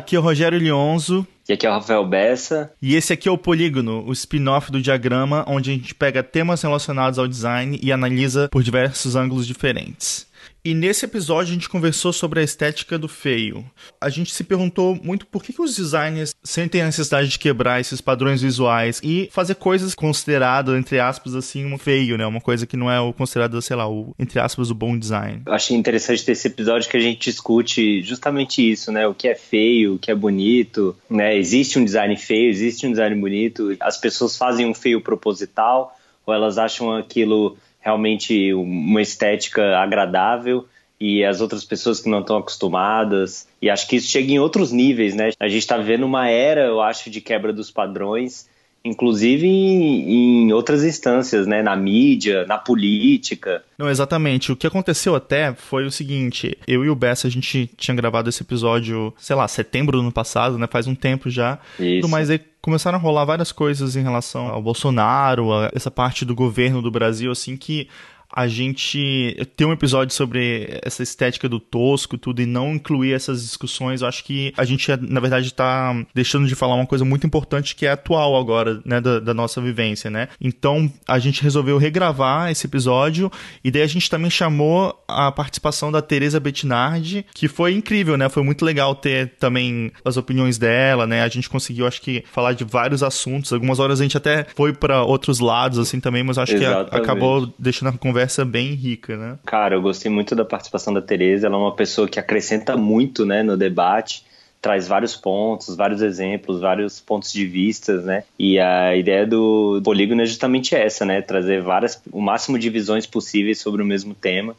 Aqui é o Rogério Lionzo. E aqui é o Rafael Bessa. E esse aqui é o Polígono, o spin-off do diagrama, onde a gente pega temas relacionados ao design e analisa por diversos ângulos diferentes. E nesse episódio a gente conversou sobre a estética do feio. A gente se perguntou muito por que, que os designers sentem a necessidade de quebrar esses padrões visuais e fazer coisas consideradas, entre aspas, assim, um feio, né? Uma coisa que não é o considerado, sei lá, o, entre aspas, o bom design. Eu achei interessante ter esse episódio que a gente discute justamente isso, né? O que é feio, o que é bonito, né? Existe um design feio, existe um design bonito. As pessoas fazem um feio proposital ou elas acham aquilo realmente uma estética agradável e as outras pessoas que não estão acostumadas. E acho que isso chega em outros níveis, né? A gente está vivendo uma era, eu acho, de quebra dos padrões, inclusive em, em, outras instâncias, né? Na mídia, na política. Não, exatamente. O que aconteceu até foi o seguinte: eu e o Bessa, a gente tinha gravado esse episódio, sei lá, setembro do ano passado, né? Faz um tempo já. Isso. Mas aí começaram a rolar várias coisas em relação ao Bolsonaro, a essa parte do governo do Brasil, assim, que a gente ter um episódio sobre essa estética do tosco tudo e não incluir essas discussões, eu acho que a gente, na verdade, está deixando de falar uma coisa muito importante que é atual agora, né, da, da, nossa vivência, né? Então, a gente resolveu regravar esse episódio e daí a gente também chamou a participação da Teresa Bettinardi, que foi incrível, né? Foi muito legal ter também as opiniões dela, né? A gente conseguiu, acho que, falar de vários assuntos. Algumas horas a gente até foi para outros lados, assim, também, mas acho Exatamente. que acabou deixando a conversa conversa bem rica, né? Cara, eu gostei muito da participação da Tereza. Ela é uma pessoa que acrescenta muito, né, no debate traz vários pontos, vários exemplos, vários pontos de vistas, né? E a ideia do polígono é justamente essa, né? Trazer várias, o máximo de visões possíveis sobre o mesmo tema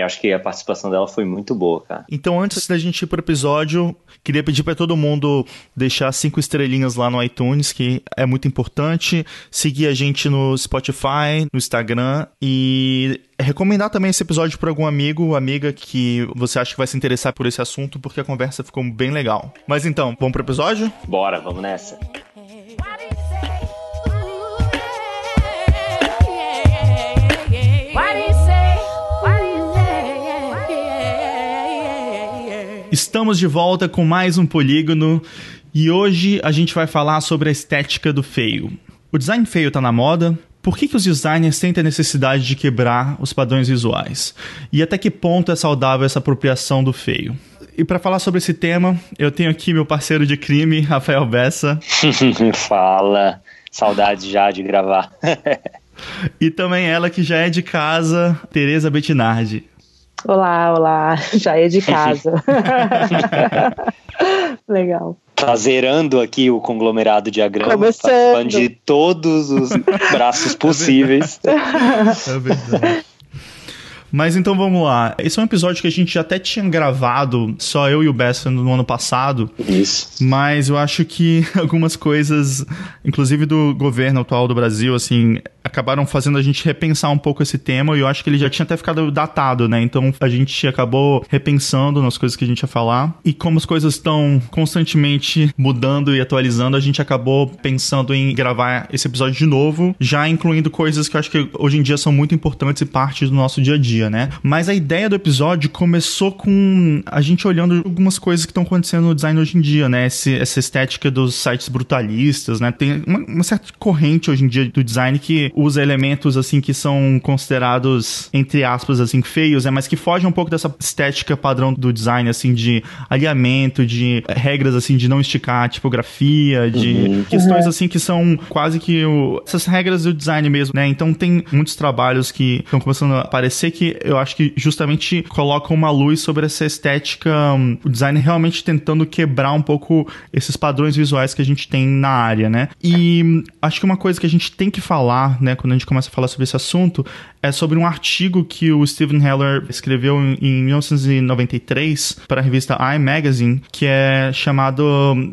eu acho que a participação dela foi muito boa, cara. Então, antes da gente ir pro episódio, queria pedir para todo mundo deixar cinco estrelinhas lá no iTunes, que é muito importante. Seguir a gente no Spotify, no Instagram e recomendar também esse episódio para algum amigo, amiga que você acha que vai se interessar por esse assunto, porque a conversa ficou bem legal. Mas então, vamos pro episódio? Bora, vamos nessa. Estamos de volta com mais um polígono e hoje a gente vai falar sobre a estética do feio. O design feio está na moda? Por que, que os designers sentem a necessidade de quebrar os padrões visuais? E até que ponto é saudável essa apropriação do feio? E para falar sobre esse tema, eu tenho aqui meu parceiro de crime, Rafael Bessa. Fala, saudade já de gravar. e também ela que já é de casa, Tereza Bettinardi. Olá, olá, já é de casa. Legal. Tá zerando aqui o conglomerado diagrama, Começando. participando de todos os braços possíveis. É verdade. Mas então vamos lá. Esse é um episódio que a gente até tinha gravado, só eu e o Bessa no ano passado. Isso. Mas eu acho que algumas coisas, inclusive do governo atual do Brasil, assim, acabaram fazendo a gente repensar um pouco esse tema e eu acho que ele já tinha até ficado datado, né? Então a gente acabou repensando nas coisas que a gente ia falar. E como as coisas estão constantemente mudando e atualizando, a gente acabou pensando em gravar esse episódio de novo, já incluindo coisas que eu acho que hoje em dia são muito importantes e parte do nosso dia a dia, né? Mas a ideia do episódio começou com a gente olhando algumas coisas que estão acontecendo no design hoje em dia, né? Esse, essa estética dos sites brutalistas, né? Tem uma, uma certa corrente hoje em dia do design que usa elementos assim que são considerados entre aspas assim feios, né, mas que fogem um pouco dessa estética padrão do design assim de alinhamento, de regras assim de não esticar a tipografia, de uhum. questões uhum. assim que são quase que o, essas regras do design mesmo, né? Então tem muitos trabalhos que estão começando a aparecer que eu acho que justamente colocam uma luz sobre essa estética, um, o design realmente tentando quebrar um pouco esses padrões visuais que a gente tem na área, né? E acho que uma coisa que a gente tem que falar, né, quando a gente começa a falar sobre esse assunto, é sobre um artigo que o Steven Heller escreveu em, em 1993 para a revista I Magazine, que é chamado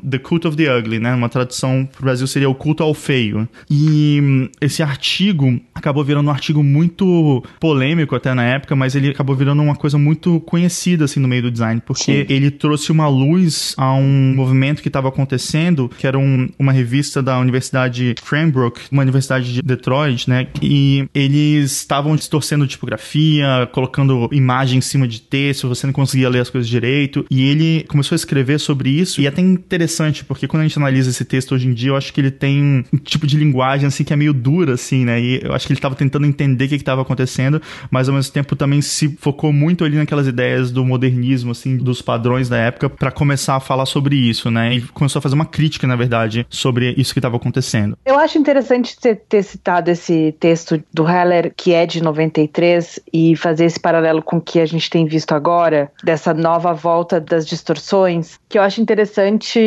The Cult of the Ugly, né? Uma tradução para o Brasil seria o culto ao feio. E esse artigo acabou virando um artigo muito polêmico até na época, mas ele acabou virando uma coisa muito conhecida assim no meio do design, porque Sim. ele trouxe uma luz a um movimento que estava acontecendo, que era um, uma revista da Universidade Cranbrook, uma universidade de Detroit Android, né? E eles estavam distorcendo tipografia, colocando imagem em cima de texto, você não conseguia ler as coisas direito. E ele começou a escrever sobre isso. E é até interessante, porque quando a gente analisa esse texto hoje em dia, eu acho que ele tem um tipo de linguagem assim que é meio dura, assim, né? E eu acho que ele estava tentando entender o que estava acontecendo, mas ao mesmo tempo também se focou muito ali naquelas ideias do modernismo, assim, dos padrões da época, para começar a falar sobre isso, né? E começou a fazer uma crítica, na verdade, sobre isso que estava acontecendo. Eu acho interessante ter, ter citado esse texto do Heller, que é de 93, e fazer esse paralelo com o que a gente tem visto agora, dessa nova volta das distorções, que eu acho interessante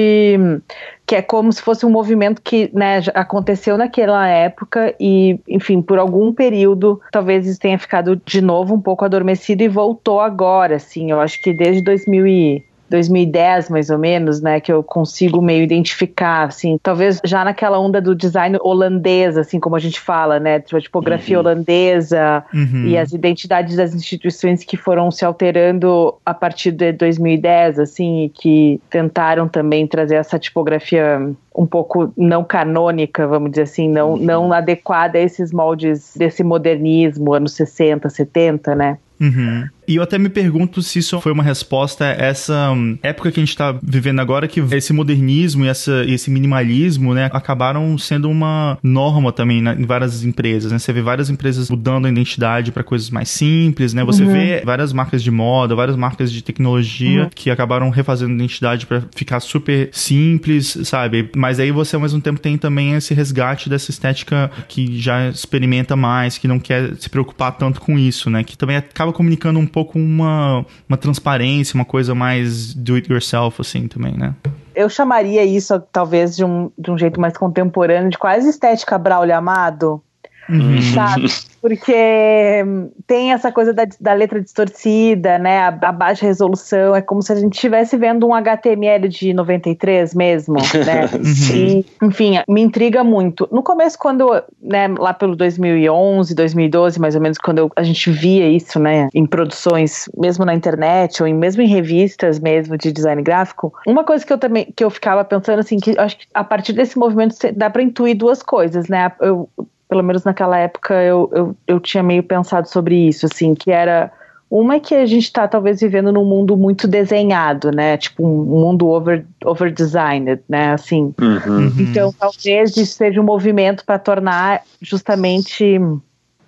que é como se fosse um movimento que né, aconteceu naquela época e, enfim, por algum período talvez isso tenha ficado de novo um pouco adormecido e voltou agora, assim. Eu acho que desde 2000 e 2010, mais ou menos, né, que eu consigo meio identificar, assim, talvez já naquela onda do design holandês, assim, como a gente fala, né, tipo, a tipografia uhum. holandesa uhum. e as identidades das instituições que foram se alterando a partir de 2010, assim, e que tentaram também trazer essa tipografia um pouco não canônica, vamos dizer assim, não, uhum. não adequada a esses moldes desse modernismo, anos 60, 70, né? Uhum. E eu até me pergunto se isso foi uma resposta a essa hum, época que a gente está vivendo agora, que esse modernismo e essa, esse minimalismo, né, acabaram sendo uma norma também né, em várias empresas, né? Você vê várias empresas mudando a identidade para coisas mais simples, né? Você uhum. vê várias marcas de moda, várias marcas de tecnologia uhum. que acabaram refazendo a identidade para ficar super simples, sabe? Mas aí você ao mesmo tempo tem também esse resgate dessa estética que já experimenta mais, que não quer se preocupar tanto com isso, né? Que também acaba comunicando um pouco uma, uma transparência, uma coisa mais do it yourself, assim, também, né? Eu chamaria isso, talvez, de um, de um jeito mais contemporâneo, de quase estética Braulio Amado. Uhum. Sabe? Porque tem essa coisa da, da letra distorcida, né? A, a, baixa resolução. É como se a gente estivesse vendo um HTML de 93 mesmo, né? e, enfim, me intriga muito. No começo, quando, né, lá pelo 2011, 2012, mais ou menos, quando eu, a gente via isso, né, em produções, mesmo na internet ou em, mesmo em revistas mesmo de design gráfico, uma coisa que eu também que eu ficava pensando assim, que acho que a partir desse movimento dá para intuir duas coisas, né? Eu pelo menos naquela época, eu, eu, eu tinha meio pensado sobre isso, assim, que era. Uma é que a gente está talvez vivendo num mundo muito desenhado, né? Tipo um mundo over, over designed, né? Assim. Uhum. Então talvez isso seja um movimento para tornar justamente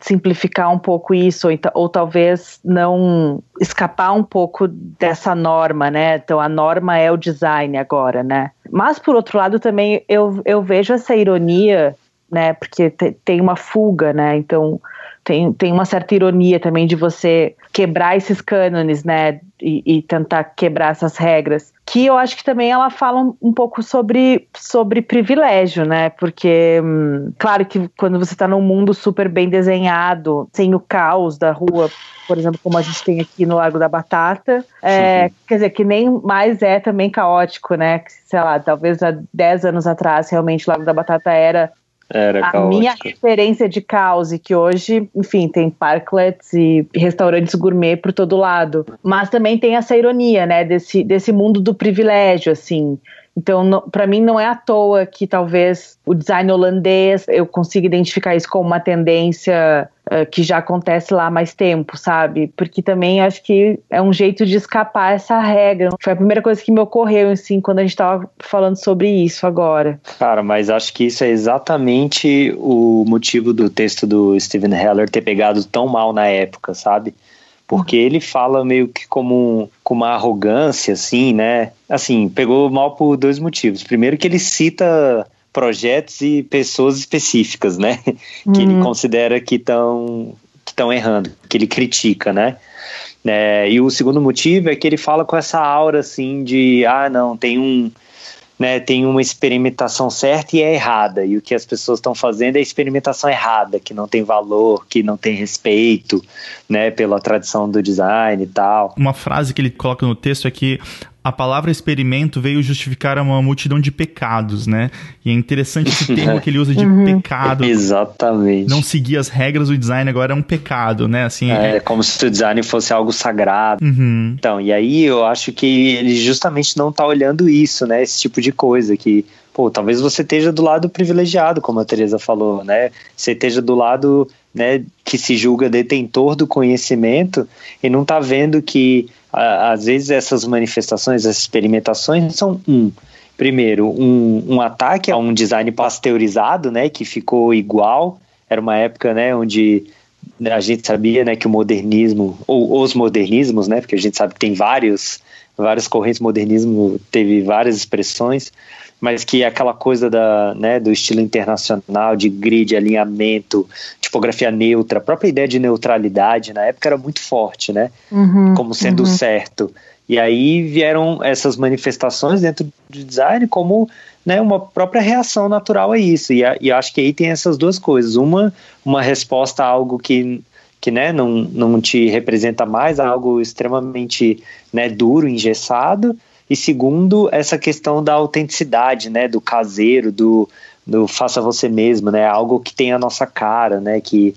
simplificar um pouco isso, ou, ou, talvez não escapar um pouco dessa norma, né? Então a norma é o design agora, né? Mas por outro lado também eu, eu vejo essa ironia né? Porque te, tem uma fuga, né? Então tem, tem uma certa ironia também de você quebrar esses cânones, né? E, e, tentar quebrar essas regras. Que eu acho que também ela fala um, um pouco sobre, sobre privilégio, né? Porque, hum, claro que quando você está num mundo super bem desenhado, sem o caos da rua, por exemplo, como a gente tem aqui no Lago da Batata, é, quer dizer, que nem mais é também caótico, né? Sei lá, talvez há 10 anos atrás, realmente, o Lago da Batata era era a caótica. minha referência de caos, e que hoje, enfim, tem parklets e restaurantes gourmet por todo lado. Mas também tem essa ironia, né, desse, desse mundo do privilégio, assim. Então, para mim, não é à toa que talvez o design holandês eu consiga identificar isso como uma tendência uh, que já acontece lá há mais tempo, sabe? Porque também acho que é um jeito de escapar essa regra. Foi a primeira coisa que me ocorreu, assim, quando a gente estava falando sobre isso agora. Cara, mas acho que isso é exatamente o motivo do texto do Steven Heller ter pegado tão mal na época, sabe? Porque ele fala meio que como com uma arrogância, assim, né? Assim, pegou mal por dois motivos. Primeiro que ele cita projetos e pessoas específicas, né? Uhum. Que ele uhum. considera que estão que estão errando, que ele critica, né? É, e o segundo motivo é que ele fala com essa aura assim de ah não tem um né, tem uma experimentação certa e é errada, e o que as pessoas estão fazendo é experimentação errada, que não tem valor, que não tem respeito, né, pela tradição do design e tal. Uma frase que ele coloca no texto é que a palavra experimento veio justificar uma multidão de pecados, né? E é interessante esse termo que ele usa de uhum. pecado. Exatamente. Não seguir as regras do design agora é um pecado, né? Assim, é, é... como se o design fosse algo sagrado. Uhum. Então, e aí eu acho que ele justamente não está olhando isso, né? Esse tipo de coisa que pô, talvez você esteja do lado privilegiado, como a Teresa falou, né? Você esteja do lado né, que se julga detentor do conhecimento e não está vendo que às vezes essas manifestações, essas experimentações são um primeiro um, um ataque a um design pasteurizado, né, que ficou igual. Era uma época, né, onde a gente sabia, né, que o modernismo ou os modernismos, né, porque a gente sabe que tem vários várias correntes modernismo teve várias expressões mas que aquela coisa da, né, do estilo internacional, de grid, alinhamento, tipografia neutra, a própria ideia de neutralidade na época era muito forte, né? Uhum, como sendo uhum. certo. E aí vieram essas manifestações dentro do design como né, uma própria reação natural a isso. E, a, e acho que aí tem essas duas coisas. Uma, uma resposta a algo que que né, não, não te representa mais, algo extremamente né, duro, engessado, e segundo, essa questão da autenticidade, né, do caseiro, do, do faça você mesmo, né, algo que tem a nossa cara, né, que,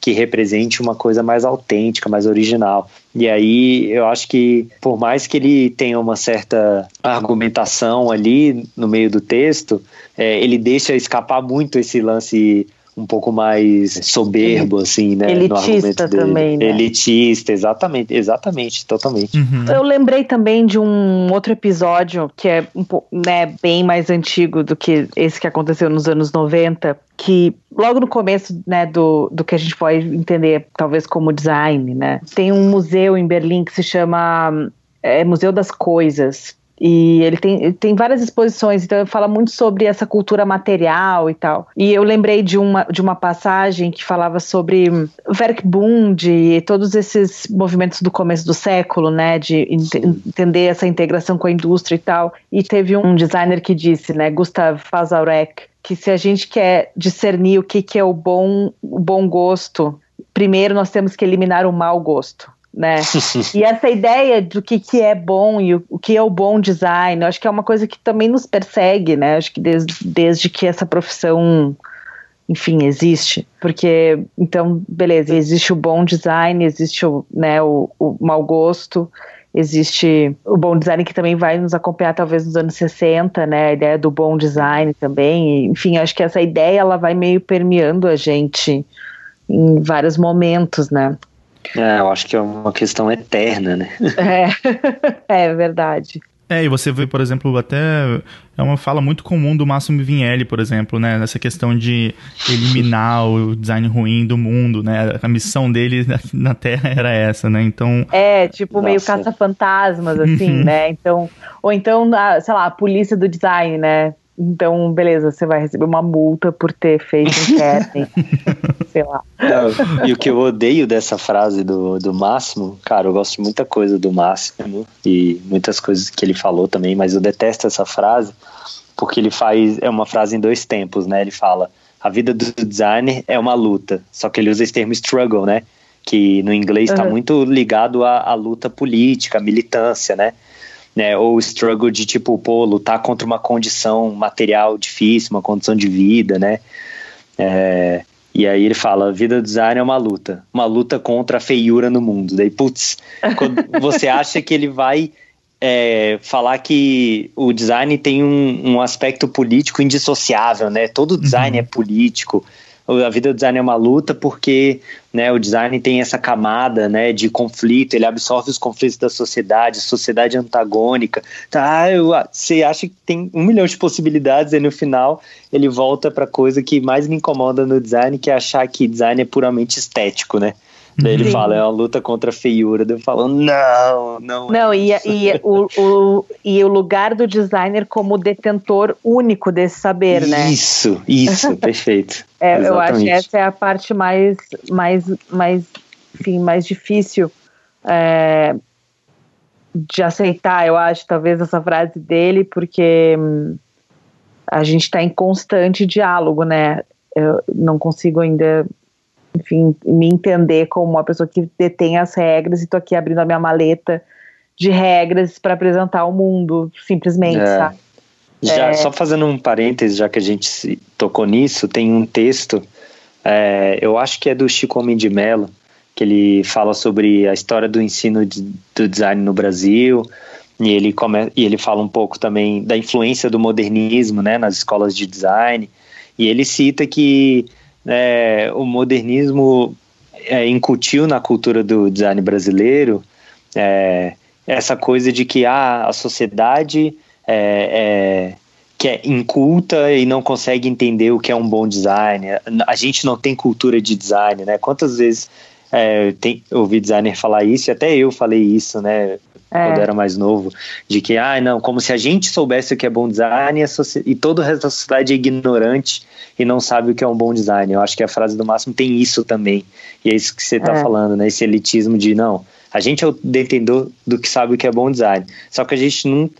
que represente uma coisa mais autêntica, mais original. E aí eu acho que, por mais que ele tenha uma certa argumentação ali no meio do texto, é, ele deixa escapar muito esse lance um pouco mais soberbo, assim, né? Elitista também, né? Elitista, exatamente, exatamente, totalmente. Uhum. Eu lembrei também de um outro episódio que é um né, bem mais antigo do que esse que aconteceu nos anos 90, que logo no começo né, do, do que a gente pode entender talvez como design, né? Tem um museu em Berlim que se chama é, Museu das Coisas, e ele tem, ele tem várias exposições, então ele fala muito sobre essa cultura material e tal. E eu lembrei de uma, de uma passagem que falava sobre Werkbund e todos esses movimentos do começo do século, né, de ent entender essa integração com a indústria e tal. E teve um designer que disse, né, Gustav Fazarek, que se a gente quer discernir o que, que é o bom, o bom gosto, primeiro nós temos que eliminar o mau gosto né? e essa ideia do que, que é bom e o, o, que é o bom design, eu acho que é uma coisa que também nos persegue, né? Acho que desde, desde que essa profissão, enfim, existe. Porque, então, beleza, existe o bom design, existe o, né, o, o mau gosto, existe o bom design que também vai nos acompanhar talvez nos anos 60, né, a ideia do bom design também, enfim, acho que essa ideia ela vai meio permeando a gente em vários momentos, né. É, eu acho que é uma questão eterna, né? É, é verdade. É, e você vê, por exemplo, até é uma fala muito comum do Máximo Vinelli, por exemplo, né, nessa questão de eliminar o design ruim do mundo, né? A missão dele na Terra era essa, né? Então É, tipo Nossa. meio caça-fantasmas assim, uhum. né? Então, ou então, sei lá, a polícia do design, né? Então, beleza, você vai receber uma multa por ter feito um casting. sei lá. e o que eu odeio dessa frase do, do Máximo, cara, eu gosto de muita coisa do Máximo e muitas coisas que ele falou também, mas eu detesto essa frase porque ele faz. É uma frase em dois tempos, né? Ele fala: a vida do designer é uma luta, só que ele usa esse termo struggle, né? Que no inglês está uhum. muito ligado à, à luta política, à militância, né? Né? Ou o struggle de tipo, pô, lutar contra uma condição material difícil, uma condição de vida, né? É, e aí ele fala, a vida do design é uma luta, uma luta contra a feiura no mundo. Daí, putz, você acha que ele vai é, falar que o design tem um, um, aspecto político indissociável, né? Todo design uhum. é político a vida do design é uma luta porque né, o design tem essa camada né, de conflito, ele absorve os conflitos da sociedade, sociedade antagônica. Tá, eu, você acha que tem um milhão de possibilidades e no final ele volta para a coisa que mais me incomoda no design, que é achar que design é puramente estético, né? Daí ele Sim. fala, é uma luta contra a feiura. Daí eu falo, não, não. É não, e, e, o, o, e o lugar do designer como detentor único desse saber, né? Isso, isso, perfeito. é, eu acho que essa é a parte mais, mais, mais, enfim, mais difícil é, de aceitar, eu acho, talvez, essa frase dele, porque hum, a gente está em constante diálogo, né? Eu não consigo ainda enfim, me entender como uma pessoa que detém as regras e tô aqui abrindo a minha maleta de regras para apresentar o mundo, simplesmente, é. sabe? Já, é... Só fazendo um parêntese, já que a gente tocou nisso, tem um texto, é, eu acho que é do Chico Homem de Mello, que ele fala sobre a história do ensino de, do design no Brasil, e ele, come, e ele fala um pouco também da influência do modernismo né, nas escolas de design, e ele cita que é, o modernismo é, incutiu na cultura do design brasileiro é, essa coisa de que ah, a sociedade é, é, que é inculta e não consegue entender o que é um bom design. A gente não tem cultura de design, né? Quantas vezes é, tem, eu ouvi designer falar isso, e até eu falei isso, né? É. Quando era mais novo, de que, ah, não, como se a gente soubesse o que é bom design e, e todo o resto da sociedade é ignorante e não sabe o que é um bom design. Eu acho que a frase do Máximo tem isso também. E é isso que você está é. falando, né? Esse elitismo de, não, a gente é o detentor do que sabe o que é bom design. Só que a gente não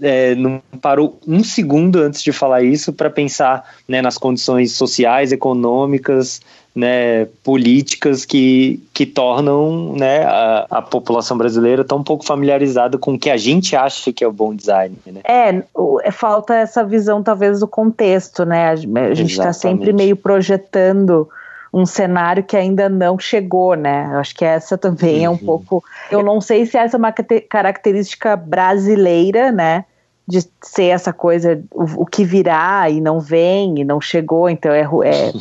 é, não parou um segundo antes de falar isso para pensar né, nas condições sociais, econômicas, né, políticas que, que tornam né, a, a, população brasileira tão pouco familiarizada com o que a gente acha que é o bom design. Né? É, é falta essa visão talvez do contexto, né? A gente está sempre meio projetando um cenário que ainda não chegou, né? Eu acho que essa também uhum. é um uhum. pouco. Eu não sei se essa é uma característica brasileira, né? De ser essa coisa, o, o que virá e não vem e não chegou, então é, é,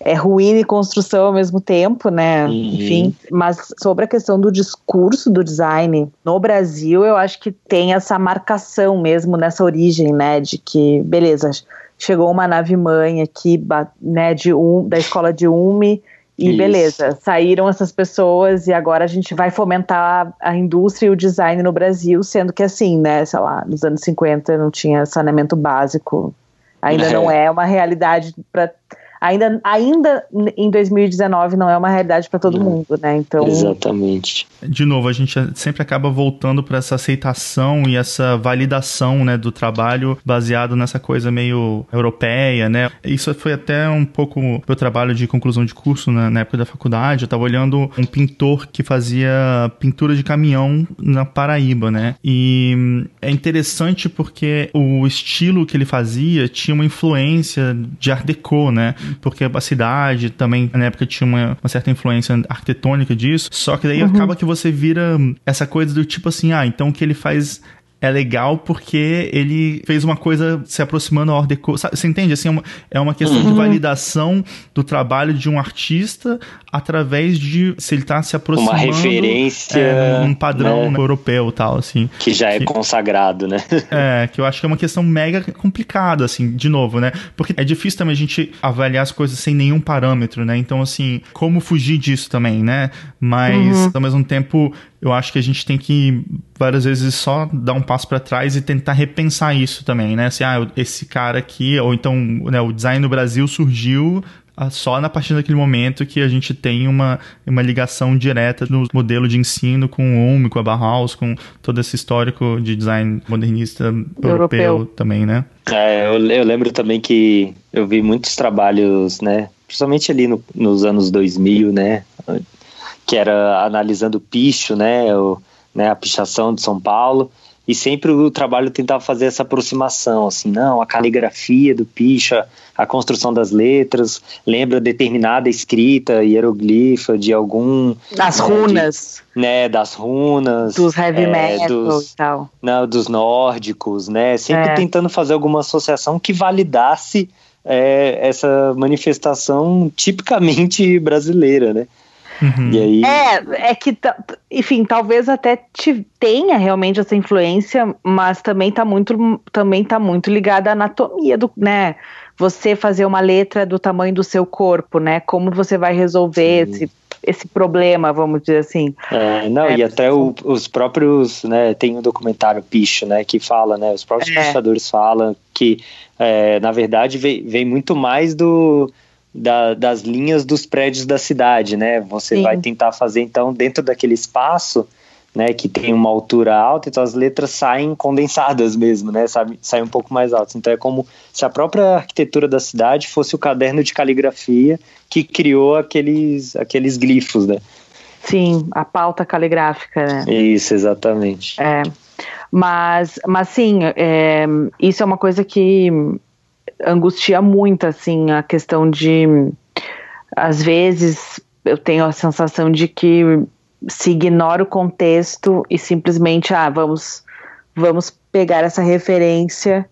é ruína e construção ao mesmo tempo, né? Uhum. Enfim, mas sobre a questão do discurso do design no Brasil, eu acho que tem essa marcação mesmo nessa origem, né? De que, beleza, chegou uma nave mãe aqui, né, de um, da escola de UME, e Isso. beleza, saíram essas pessoas e agora a gente vai fomentar a indústria e o design no Brasil, sendo que assim, né, sei lá, nos anos 50 não tinha saneamento básico, ainda é. não é uma realidade para ainda, ainda em 2019 não é uma realidade para todo mundo, né? Então, exatamente. De novo, a gente sempre acaba voltando para essa aceitação e essa validação, né, do trabalho baseado nessa coisa meio europeia, né? Isso foi até um pouco meu trabalho de conclusão de curso né, na época da faculdade. Eu estava olhando um pintor que fazia pintura de caminhão na Paraíba, né? E é interessante porque o estilo que ele fazia tinha uma influência de Art Deco, né? Porque a cidade também, na época, tinha uma, uma certa influência arquitetônica disso. Só que daí uhum. acaba que você vira essa coisa do tipo assim, ah, então o que ele faz é legal porque ele fez uma coisa se aproximando ao Art Deco. Você entende? Assim, é uma, é uma questão uhum. de validação do trabalho de um artista através de se ele está se aproximando. Uma referência. É, um padrão né? europeu tal, assim. Que já é consagrado, né? é, que eu acho que é uma questão mega complicada, assim, de novo, né? Porque é difícil também a gente avaliar as coisas sem nenhum parâmetro, né? Então, assim, como fugir disso também, né? Mas, uhum. ao mesmo tempo, eu acho que a gente tem que várias vezes só dar um passo para trás e tentar repensar isso também, né? Assim, ah, esse cara aqui, ou então né, o design no Brasil surgiu ah, só na partir daquele momento que a gente tem uma, uma ligação direta no modelo de ensino com o UM, com a Bauhaus, com todo esse histórico de design modernista europeu, europeu também, né? É, eu, eu, lembro também que eu vi muitos trabalhos, né, principalmente ali no, nos anos 2000, né, que era analisando o picho, né, o, né, a pichação de São Paulo, e sempre o trabalho tentava fazer essa aproximação, assim, não, a caligrafia do picha, a construção das letras, lembra determinada escrita hieroglifa de algum... Das né, runas. De, né, das runas. Dos heavy é, metal dos, e tal. Não, dos nórdicos, né, sempre é. tentando fazer alguma associação que validasse é, essa manifestação tipicamente brasileira, né. Uhum. E aí... É, é que, enfim, talvez até te tenha realmente essa influência, mas também tá muito, também tá muito ligada à anatomia do, né? Você fazer uma letra do tamanho do seu corpo, né? Como você vai resolver esse, esse problema, vamos dizer assim. É, não, é, e até o, os próprios, né, tem um documentário Picho, né, que fala, né, os próprios é. pichadores falam que, é, na verdade, vem, vem muito mais do da, das linhas dos prédios da cidade, né? Você Sim. vai tentar fazer então dentro daquele espaço, né, que tem uma altura alta, então as letras saem condensadas mesmo, né? Sabe, saem um pouco mais altas. Então é como se a própria arquitetura da cidade fosse o caderno de caligrafia que criou aqueles aqueles glifos, né? Sim, a pauta caligráfica, né? Isso, exatamente. É. Mas, mas sim, é, isso é uma coisa que angustia muito, assim, a questão de, às vezes, eu tenho a sensação de que se ignora o contexto e simplesmente, ah, vamos, vamos pegar essa referência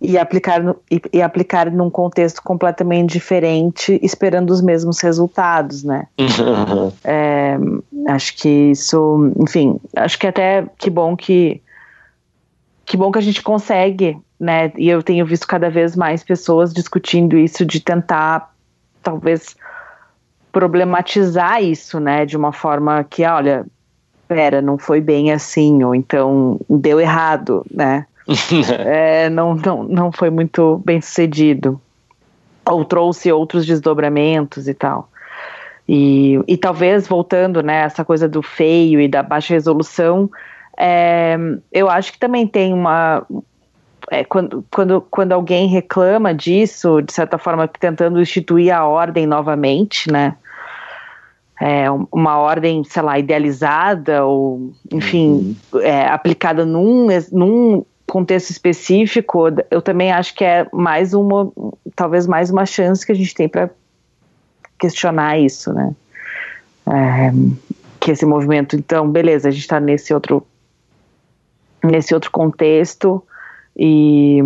e aplicar, no, e, e, aplicar num contexto completamente diferente, esperando os mesmos resultados, né? Uhum. É, acho que isso, enfim, acho que até que bom que que bom que a gente consegue, né? E eu tenho visto cada vez mais pessoas discutindo isso de tentar, talvez, problematizar isso, né? De uma forma que, olha, pera, não foi bem assim, ou então deu errado, né? é, não, não, não foi muito bem sucedido. Ou trouxe outros desdobramentos e tal. E, e talvez voltando, né, essa coisa do feio e da baixa resolução, é, eu acho que também tem uma. É, quando, quando, quando alguém reclama disso, de certa forma, tentando instituir a ordem novamente, né? É, uma ordem, sei lá, idealizada ou, enfim, uhum. é, aplicada num, num contexto específico, eu também acho que é mais uma, talvez mais uma chance que a gente tem para questionar isso, né? É, que esse movimento, então, beleza, a gente está nesse outro, nesse outro contexto e,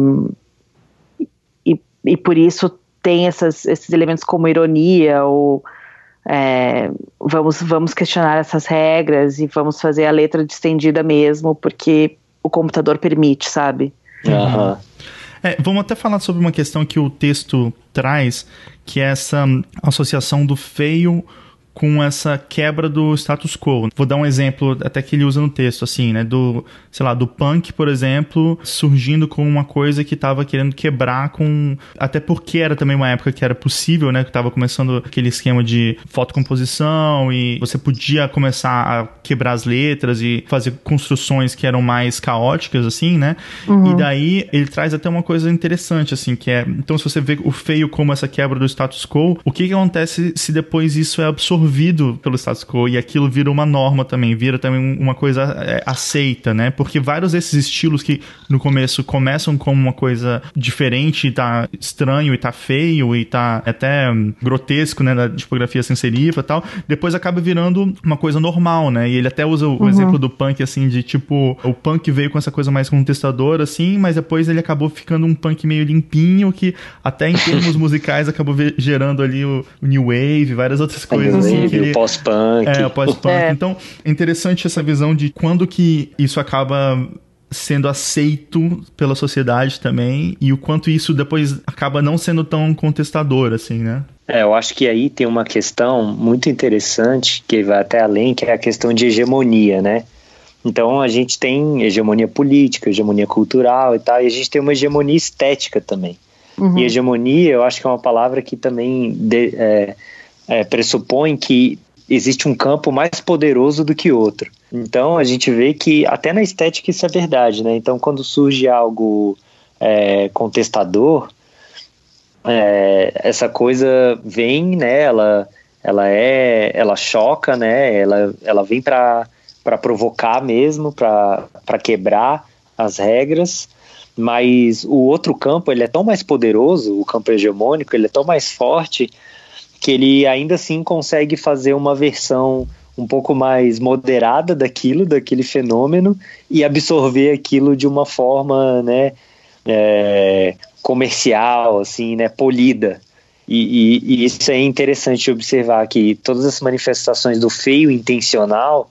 e, e por isso tem essas, esses elementos como ironia ou é, vamos, vamos questionar essas regras e vamos fazer a letra distendida mesmo, porque o computador permite, sabe? Uhum. É, vamos até falar sobre uma questão que o texto traz, que é essa associação do feio com essa quebra do status quo. Vou dar um exemplo até que ele usa no texto, assim, né? Do, sei lá, do punk, por exemplo, surgindo como uma coisa que estava querendo quebrar com. Até porque era também uma época que era possível, né? Que estava começando aquele esquema de fotocomposição e você podia começar a quebrar as letras e fazer construções que eram mais caóticas, assim, né? Uhum. E daí ele traz até uma coisa interessante, assim, que é. Então, se você vê o feio como essa quebra do status quo, o que, que acontece se depois isso é absorvido? Absorvido pelo status quo e aquilo vira uma norma também, vira também uma coisa é, aceita, né? Porque vários desses estilos que no começo começam como uma coisa diferente, e tá estranho e tá feio e tá até grotesco, né, da tipografia sem serifa e tal, depois acaba virando uma coisa normal, né? E ele até usa o uhum. exemplo do punk assim de tipo, o punk veio com essa coisa mais contestadora assim, mas depois ele acabou ficando um punk meio limpinho que até em termos musicais acabou gerando ali o, o new wave, várias outras coisas assim, o pós-punk. É, o pós-punk. É. Então, é interessante essa visão de quando que isso acaba sendo aceito pela sociedade também e o quanto isso depois acaba não sendo tão contestador assim, né? É, eu acho que aí tem uma questão muito interessante que vai até além, que é a questão de hegemonia, né? Então a gente tem hegemonia política, hegemonia cultural e tal, e a gente tem uma hegemonia estética também. Uhum. E hegemonia, eu acho que é uma palavra que também de, é, é, pressupõe que existe um campo mais poderoso do que outro. Então a gente vê que até na estética isso é verdade, né? Então quando surge algo é, contestador, é, essa coisa vem, né? Ela, ela é, ela choca, né? Ela, ela vem para para provocar mesmo, para quebrar as regras. Mas o outro campo ele é tão mais poderoso, o campo hegemônico ele é tão mais forte que ele ainda assim consegue fazer uma versão um pouco mais moderada daquilo, daquele fenômeno, e absorver aquilo de uma forma, né, é, comercial, assim, né, polida. E, e, e, isso é interessante observar que todas as manifestações do feio intencional,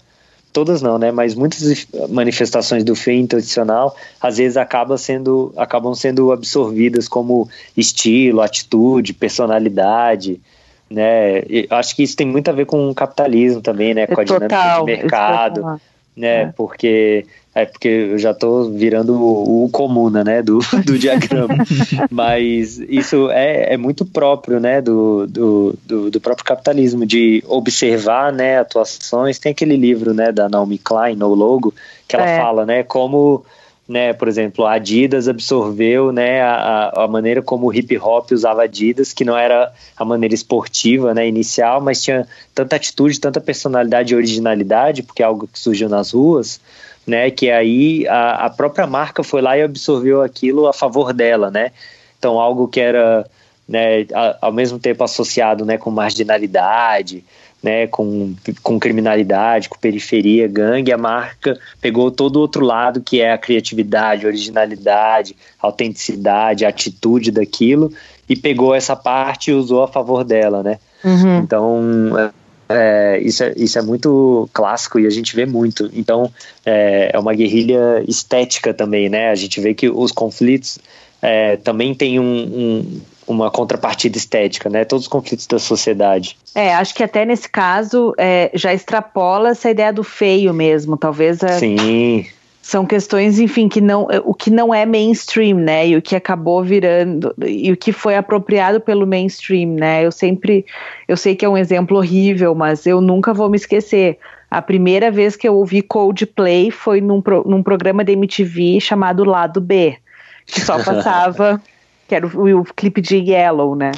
todas não, né, mas muitas manifestações do feio intencional, às vezes acabam sendo, acabam sendo absorvidas como estilo, atitude, personalidade, né? E acho que isso tem muito a ver com o capitalismo também, né? Com a dinâmica Total, de mercado, né? É. Porque é porque eu já estou virando o, o, comuna, né, do, do diagrama. Mas isso é, é muito próprio, né, do, do, do, do, próprio capitalismo, de observar, né, atuações. Tem aquele livro, né, da Naomi Klein, No Logo, que ela é. fala, né, como né, por exemplo, a Adidas absorveu, né, a, a maneira como o hip hop usava Adidas, que não era a maneira esportiva, né, inicial, mas tinha tanta atitude, tanta personalidade e originalidade, porque é algo que surgiu nas ruas, né, que aí a, a própria marca foi lá e absorveu aquilo a favor dela, né, então algo que era, né, ao mesmo tempo associado, né, com marginalidade, né, com, com criminalidade, com periferia, gangue, a marca pegou todo o outro lado, que é a criatividade, originalidade, autenticidade, atitude daquilo, e pegou essa parte e usou a favor dela, né? Uhum. Então, é, é, isso, é, isso é muito clássico e a gente vê muito. Então, é, é uma guerrilha estética também, né? A gente vê que os conflitos é, também tem um, um uma contrapartida estética, né? Todos os conflitos da sociedade. É, acho que até nesse caso é, já extrapola essa ideia do feio mesmo, talvez. É, Sim. São questões, enfim, que não, o que não é mainstream, né? E o que acabou virando e o que foi apropriado pelo mainstream, né? Eu sempre, eu sei que é um exemplo horrível, mas eu nunca vou me esquecer. A primeira vez que eu ouvi Coldplay foi num, num programa da MTV chamado Lado B, que só passava que era o, o clipe de Yellow, né?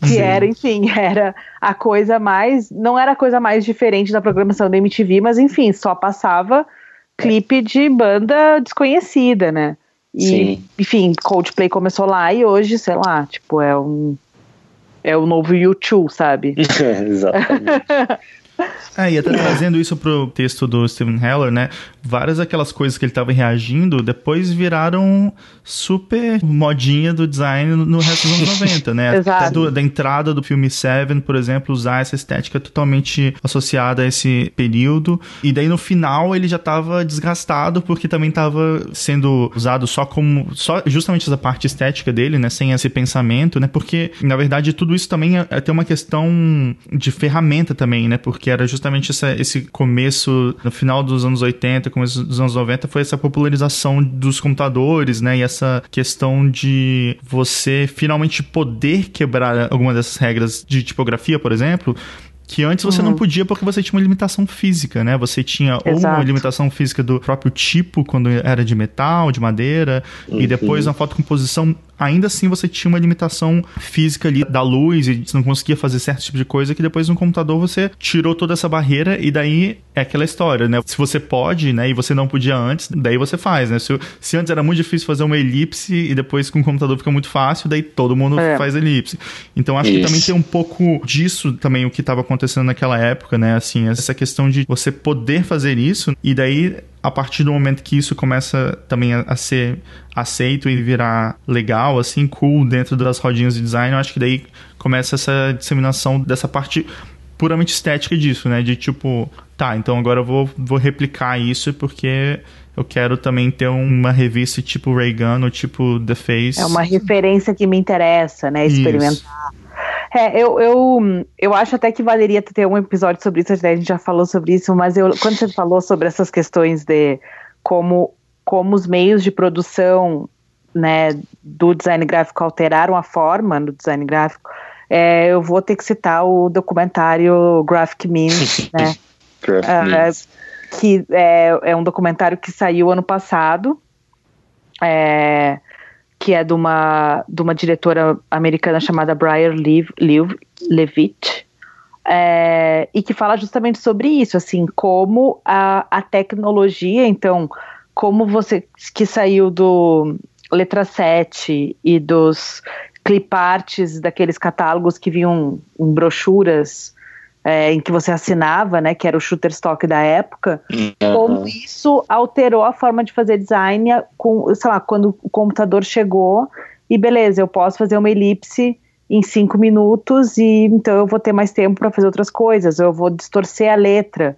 Que Sim. era, enfim, era a coisa mais. Não era a coisa mais diferente da programação da MTV, mas enfim, só passava clipe de banda desconhecida, né? E, Sim. enfim, Coldplay começou lá e hoje, sei lá, tipo, é um. É o novo YouTube, sabe? Exatamente. É, e até trazendo isso pro texto do Steven Heller, né? Várias daquelas coisas que ele estava reagindo depois viraram super modinha do design no resto dos anos 90, né? Exato. Até do, da entrada do filme Seven, por exemplo, usar essa estética totalmente associada a esse período. E daí no final ele já estava desgastado porque também estava sendo usado só como. só justamente essa parte estética dele, né? Sem esse pensamento, né? Porque, na verdade, tudo isso também é, é ter uma questão de ferramenta também, né? Porque era justamente essa, esse começo, no final dos anos 80, começo dos anos 90, foi essa popularização dos computadores, né? E essa questão de você finalmente poder quebrar alguma dessas regras de tipografia, por exemplo, que antes você uhum. não podia porque você tinha uma limitação física, né? Você tinha Exato. ou uma limitação física do próprio tipo, quando era de metal, de madeira, uhum. e depois na fotocomposição ainda assim você tinha uma limitação física ali da luz e você não conseguia fazer certo tipo de coisa que depois no computador você tirou toda essa barreira e daí é aquela história, né? Se você pode, né, e você não podia antes, daí você faz, né? Se, se antes era muito difícil fazer uma elipse e depois com o computador fica muito fácil, daí todo mundo é. faz elipse. Então acho Isso. que também tem um pouco disso também o que estava acontecendo naquela época, né? Assim, essa questão de você poder fazer isso e daí a partir do momento que isso começa também a, a, ser aceito e virar legal, assim, cool dentro das rodinhas de design, eu acho que daí começa essa disseminação dessa parte puramente estética disso, né? De tipo, tá, então agora eu vou, vou replicar isso porque eu quero também ter uma revista tipo Reagan ou tipo The Face. É uma referência que me interessa, né? Experimentar. Isso. É, eu, eu, eu acho até que valeria ter um episódio sobre isso, a gente já falou sobre isso, mas eu, quando você falou sobre essas questões de como, como os meios de produção né, do design gráfico alteraram a forma no design gráfico, é, eu vou ter que citar o documentário Graphic Means, né? uh, que é, é um documentário que saiu ano passado. É, que é de uma, de uma diretora americana chamada Briar Lev, Lev, Levitt, é, e que fala justamente sobre isso, assim, como a, a tecnologia, então, como você que saiu do letra 7 e dos cliparts daqueles catálogos que vinham em brochuras é, em que você assinava, né, que era o Shutterstock da época, uhum. como isso alterou a forma de fazer design com, sei lá, quando o computador chegou e beleza, eu posso fazer uma elipse em cinco minutos e então eu vou ter mais tempo para fazer outras coisas, eu vou distorcer a letra,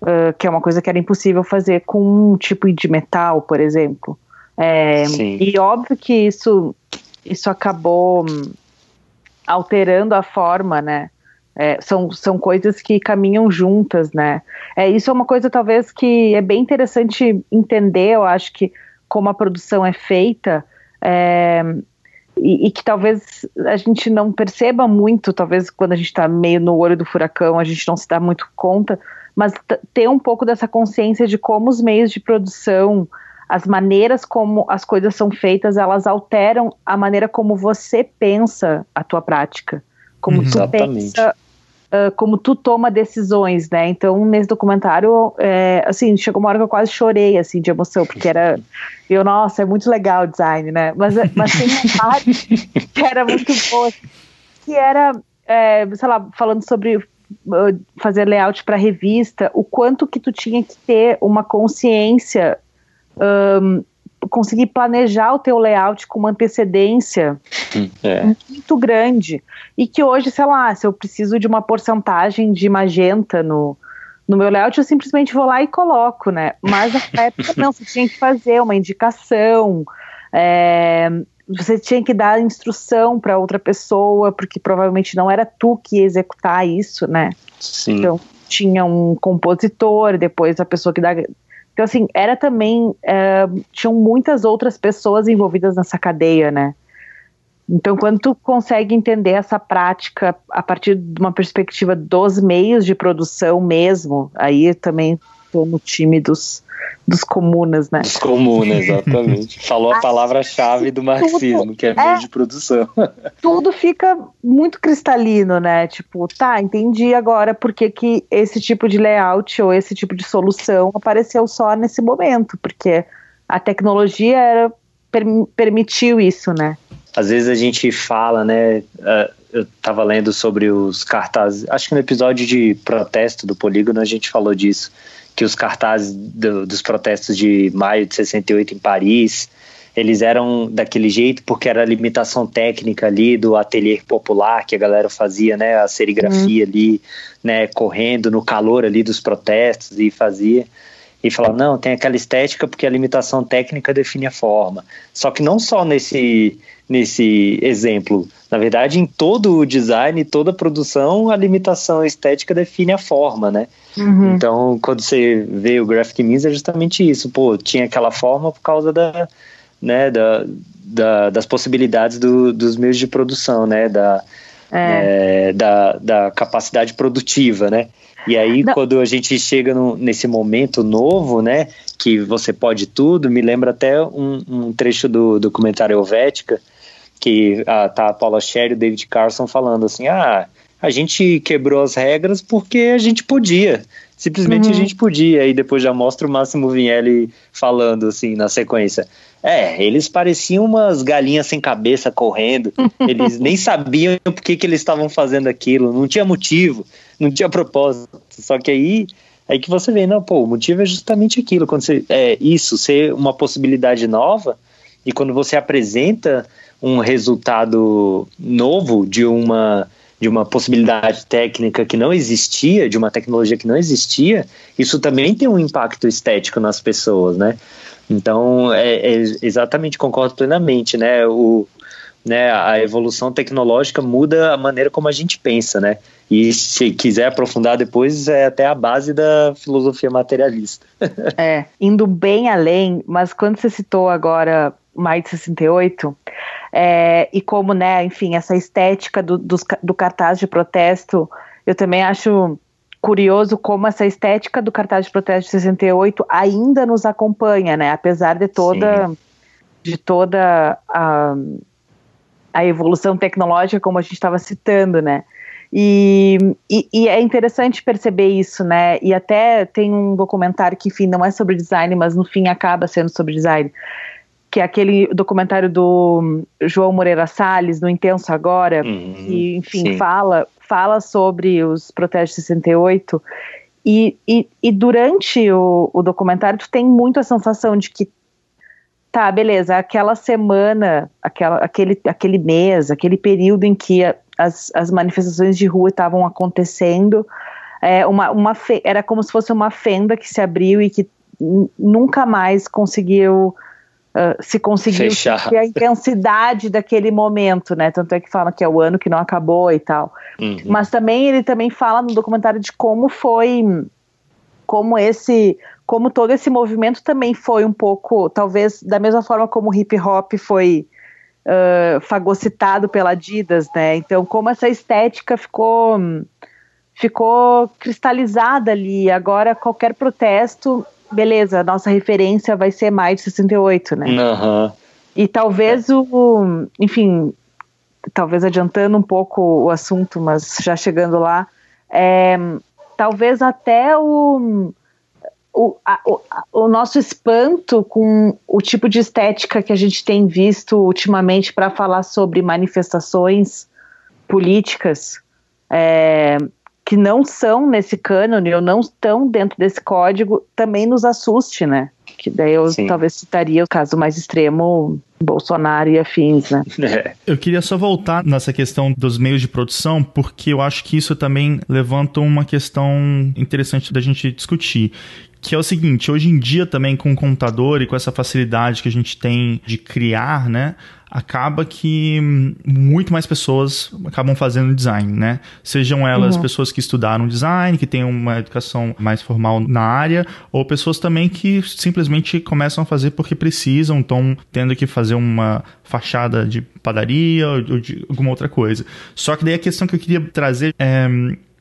uh, que é uma coisa que era impossível fazer com um tipo de metal, por exemplo. É, e óbvio que isso, isso acabou hum, alterando a forma, né, é, são, são coisas que caminham juntas, né? É, isso é uma coisa talvez que é bem interessante entender, eu acho que como a produção é feita é, e, e, que talvez a gente não perceba muito, talvez quando a gente está meio no olho do furacão a gente não se dá muito conta, mas ter um pouco dessa consciência de como os meios de produção as maneiras como as coisas são feitas, elas alteram a maneira como você pensa a tua prática, como uhum. tu Exatamente. pensa, uh, como tu toma decisões, né? Então, nesse documentário, é, assim, chegou uma hora que eu quase chorei, assim, de emoção, porque era, eu, nossa, é muito legal o design, né? Mas, mas tem uma parte que era muito boa, que era, é, sei lá, falando sobre fazer layout para revista, o quanto que tu tinha que ter uma consciência um, conseguir planejar o teu layout com uma antecedência é. muito grande. E que hoje, sei lá, se eu preciso de uma porcentagem de magenta no, no meu layout, eu simplesmente vou lá e coloco, né? Mas na época não, você tinha que fazer uma indicação, é, você tinha que dar instrução para outra pessoa, porque provavelmente não era tu que ia executar isso, né? Sim. Então tinha um compositor, depois a pessoa que dá então, assim, era também. É, tinham muitas outras pessoas envolvidas nessa cadeia, né? Então, quando tu consegue entender essa prática a partir de uma perspectiva dos meios de produção mesmo, aí também estou no time dos, dos comunas, né? Dos comunas, exatamente. Falou a palavra-chave do marxismo, tudo, que é meio é, de produção. Tudo fica muito cristalino, né? Tipo, tá, entendi agora por que, que esse tipo de layout ou esse tipo de solução apareceu só nesse momento, porque a tecnologia era, per, permitiu isso, né? Às vezes a gente fala, né? Uh, eu estava lendo sobre os cartazes, acho que no episódio de protesto do Polígono a gente falou disso que os cartazes do, dos protestos de maio de 68 em Paris, eles eram daquele jeito porque era a limitação técnica ali do ateliê popular que a galera fazia, né, a serigrafia uhum. ali, né, correndo no calor ali dos protestos e fazia e falava, não, tem aquela estética porque a limitação técnica define a forma. Só que não só nesse, nesse exemplo. Na verdade, em todo o design, toda a produção, a limitação estética define a forma, né? Uhum. Então, quando você vê o Graphic Means, é justamente isso. Pô, tinha aquela forma por causa da, né, da, da das possibilidades do, dos meios de produção, né? Da, é. É, da, da capacidade produtiva, né? E aí, Não. quando a gente chega no, nesse momento novo, né, que você pode tudo, me lembra até um, um trecho do documentário Helvética, que ah, tá a Paula Sherry e o David Carson falando assim, ah, a gente quebrou as regras porque a gente podia. Simplesmente uhum. a gente podia. E depois já mostra o Máximo Vinelli falando assim na sequência. É, eles pareciam umas galinhas sem cabeça correndo. Eles nem sabiam por que, que eles estavam fazendo aquilo. Não tinha motivo, não tinha propósito. Só que aí aí que você vê, não, pô, o motivo é justamente aquilo. Quando você, é isso, ser uma possibilidade nova, e quando você apresenta um resultado novo de uma de uma possibilidade técnica que não existia, de uma tecnologia que não existia, isso também tem um impacto estético nas pessoas, né? Então, é, é exatamente, concordo plenamente, né? O, né, a evolução tecnológica muda a maneira como a gente pensa, né? E se quiser aprofundar depois, é até a base da filosofia materialista. é, indo bem além, mas quando você citou agora mais de 68, é, e como, né, enfim, essa estética do, do, do cartaz de protesto, eu também acho curioso como essa estética do cartaz de protesto de 68 ainda nos acompanha, né, apesar de toda, de toda a, a evolução tecnológica, como a gente estava citando, né, e, e, e, é interessante perceber isso, né? E até tem um documentário que, enfim, não é sobre design, mas no fim acaba sendo sobre design, que é aquele documentário do João Moreira Salles, no Intenso Agora, uhum, que, enfim, sim. fala, fala sobre os protestos de 68. E, e, e durante o, o documentário, tu tem muito a sensação de que tá, beleza, aquela semana, aquela, aquele, aquele mês, aquele período em que as, as manifestações de rua estavam acontecendo, é, uma, uma era como se fosse uma fenda que se abriu e que nunca mais conseguiu Uh, se conseguiu a intensidade daquele momento, né? Tanto é que fala que é o ano que não acabou e tal. Uhum. Mas também ele também fala no documentário de como foi, como esse, como todo esse movimento também foi um pouco, talvez da mesma forma como o hip hop foi uh, fagocitado pela Adidas, né? Então como essa estética ficou ficou cristalizada ali. Agora qualquer protesto beleza, a nossa referência vai ser mais de 68, né? Uhum. E talvez o, enfim, talvez adiantando um pouco o assunto, mas já chegando lá, é, talvez até o, o, a, o, o, nosso espanto com o tipo de estética que a gente tem visto ultimamente para falar sobre manifestações políticas é, que não são nesse cânone ou não estão dentro desse código também nos assuste, né? Que daí eu Sim. talvez citaria o caso mais extremo, Bolsonaro e afins, né? É. Eu queria só voltar nessa questão dos meios de produção, porque eu acho que isso também levanta uma questão interessante da gente discutir, que é o seguinte, hoje em dia também com o computador e com essa facilidade que a gente tem de criar, né, acaba que muito mais pessoas acabam fazendo design, né? Sejam elas uhum. pessoas que estudaram design, que têm uma educação mais formal na área, ou pessoas também que simplesmente começam a fazer porque precisam, estão tendo que fazer uma fachada de padaria ou de alguma outra coisa. Só que daí a questão que eu queria trazer é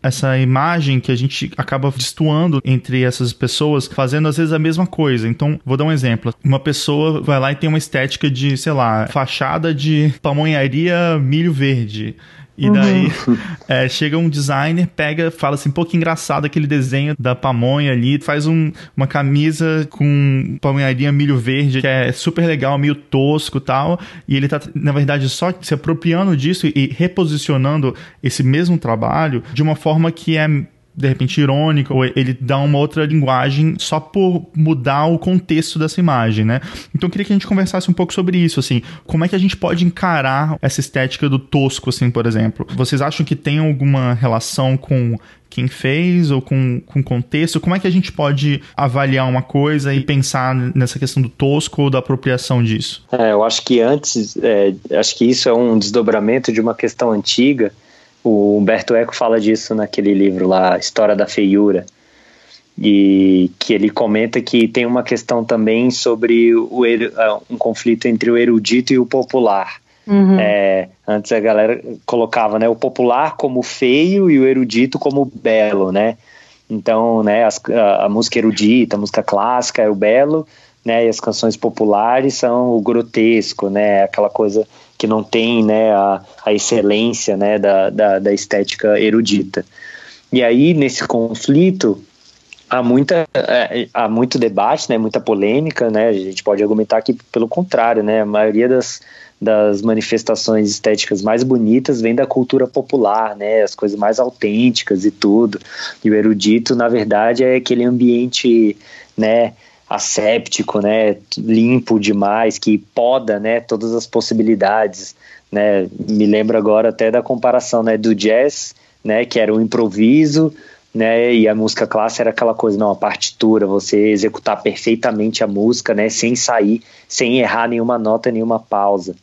essa imagem que a gente acaba destoando entre essas pessoas, fazendo às vezes a mesma coisa. Então, vou dar um exemplo. Uma pessoa vai lá e tem uma estética de, sei lá, fachada de pamonharia milho verde. E daí uhum. é, chega um designer, pega, fala assim, pô, que engraçado aquele desenho da pamonha ali, faz um, uma camisa com pamonharia milho verde, que é super legal, meio tosco e tal, e ele tá, na verdade, só se apropriando disso e reposicionando esse mesmo trabalho de uma forma que é de repente irônica, ou ele dá uma outra linguagem só por mudar o contexto dessa imagem, né? Então eu queria que a gente conversasse um pouco sobre isso, assim, como é que a gente pode encarar essa estética do tosco, assim, por exemplo? Vocês acham que tem alguma relação com quem fez ou com, com contexto? Como é que a gente pode avaliar uma coisa e pensar nessa questão do tosco ou da apropriação disso? É, eu acho que antes, é, acho que isso é um desdobramento de uma questão antiga o Humberto Eco fala disso naquele livro lá, História da Feiura, e que ele comenta que tem uma questão também sobre o, ah, um conflito entre o erudito e o popular. Uhum. É, antes a galera colocava né, o popular como feio e o erudito como belo, né? Então, né, as, a, a, música erudita, a música clássica é o belo, né, e as canções populares são o grotesco, né, aquela coisa que não tem né, a, a excelência né, da, da, da estética erudita. E aí, nesse conflito, há, muita, é, há muito debate, né, muita polêmica, né, a gente pode argumentar que, pelo contrário, né, a maioria das, das manifestações estéticas mais bonitas vem da cultura popular, né, as coisas mais autênticas e tudo, e o erudito, na verdade, é aquele ambiente, né, asséptico, né, limpo demais, que poda, né, todas as possibilidades, né, me lembro agora até da comparação, né, do jazz, né, que era o improviso, né, e a música clássica era aquela coisa, não, a partitura, você executar perfeitamente a música, né, sem sair, sem errar nenhuma nota, nenhuma pausa.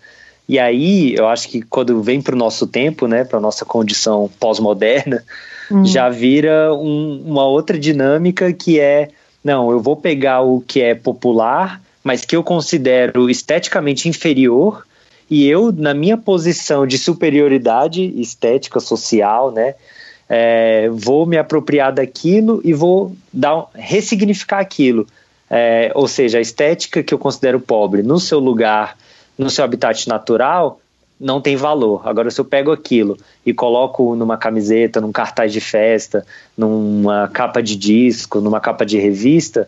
E aí, eu acho que quando vem para o nosso tempo, né, para nossa condição pós-moderna, uhum. já vira um, uma outra dinâmica que é não, eu vou pegar o que é popular, mas que eu considero esteticamente inferior, e eu, na minha posição de superioridade estética, social, né, é, vou me apropriar daquilo e vou dar, ressignificar aquilo. É, ou seja, a estética que eu considero pobre no seu lugar, no seu habitat natural, não tem valor. Agora, se eu pego aquilo e coloco numa camiseta, num cartaz de festa, numa capa de disco, numa capa de revista,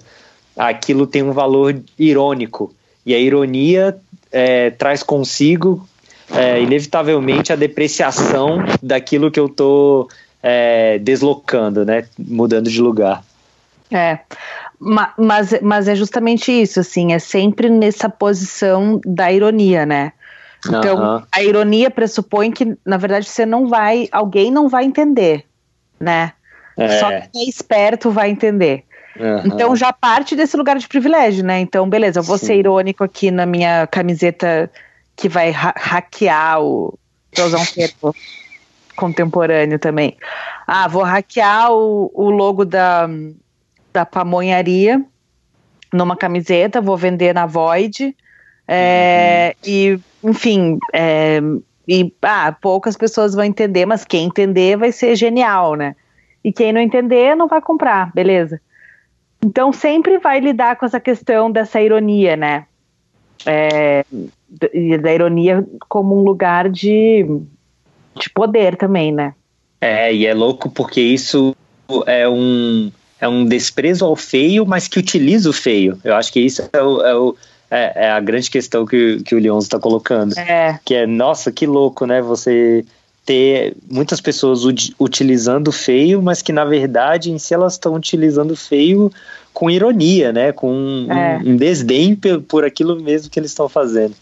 aquilo tem um valor irônico. E a ironia é, traz consigo, é, inevitavelmente, a depreciação daquilo que eu estou é, deslocando, né? mudando de lugar. É, mas, mas é justamente isso, assim, é sempre nessa posição da ironia, né? Então, a ironia pressupõe que, na verdade, você não vai, alguém não vai entender, né? É. Só quem é esperto vai entender. Uhum. Então já parte desse lugar de privilégio, né? Então, beleza, eu vou Sim. ser irônico aqui na minha camiseta que vai ha hackear o. Pra usar um termo contemporâneo também. Ah, vou hackear o, o logo da, da pamonharia numa camiseta, vou vender na Void. É, uhum. E enfim, é, e ah, poucas pessoas vão entender, mas quem entender vai ser genial, né? E quem não entender não vai comprar, beleza? Então sempre vai lidar com essa questão dessa ironia, né? É, da ironia como um lugar de, de poder também, né? É, e é louco porque isso é um, é um desprezo ao feio, mas que utiliza o feio. Eu acho que isso é, o, é, o, é, é a grande questão que, que o Leon está colocando. É. Que é, nossa, que louco, né? Você ter muitas pessoas utilizando o feio, mas que na verdade em si elas estão utilizando o feio com ironia, né? Com um, é. um desdém por, por aquilo mesmo que eles estão fazendo.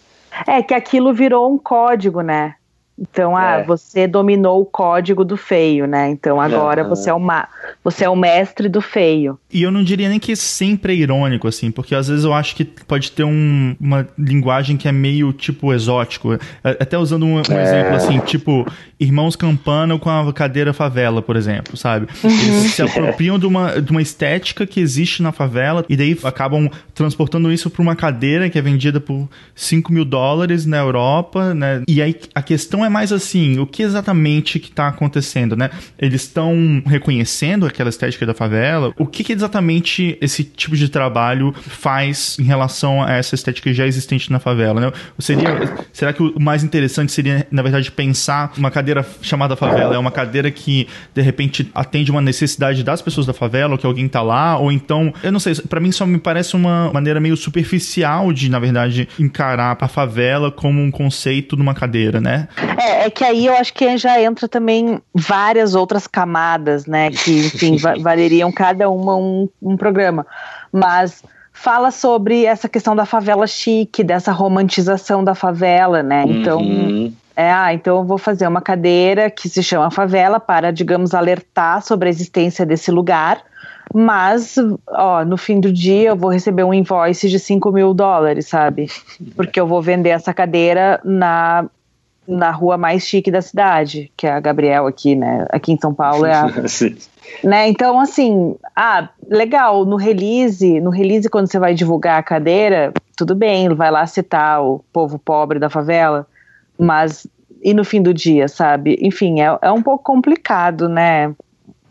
É que aquilo virou um código, né? Então, ah, é. você dominou o código do feio, né? Então agora uhum. você, é uma, você é o mestre do feio. E eu não diria nem que sempre é irônico, assim, porque às vezes eu acho que pode ter um, uma linguagem que é meio, tipo, exótico. Até usando um, um é. exemplo, assim, tipo, Irmãos Campana com a cadeira favela, por exemplo, sabe? Eles se apropriam de uma, de uma estética que existe na favela e daí acabam transportando isso para uma cadeira que é vendida por 5 mil dólares na Europa, né? E aí a questão é mais assim, o que exatamente que está acontecendo, né? Eles estão reconhecendo aquela estética da favela? O que, que exatamente esse tipo de trabalho faz em relação a essa estética já existente na favela, né? Seria, será que o mais interessante seria, na verdade, pensar uma cadeira chamada favela? É uma cadeira que, de repente, atende uma necessidade das pessoas da favela, ou que alguém tá lá, ou então, eu não sei, para mim só me parece uma maneira meio superficial de, na verdade, encarar a favela como um conceito numa cadeira, né? É, é que aí eu acho que já entra também várias outras camadas, né? Que, enfim, valeriam cada uma um, um programa. Mas fala sobre essa questão da favela chique, dessa romantização da favela, né? Então, uhum. É, ah, então eu vou fazer uma cadeira que se chama favela para, digamos, alertar sobre a existência desse lugar. Mas, ó, no fim do dia eu vou receber um invoice de 5 mil dólares, sabe? Porque eu vou vender essa cadeira na, na rua mais chique da cidade, que é a Gabriel aqui, né? Aqui em São Paulo é a. né? Então, assim, ah, legal, no release, no release, quando você vai divulgar a cadeira, tudo bem, vai lá citar o povo pobre da favela mas e no fim do dia, sabe? Enfim, é, é um pouco complicado, né?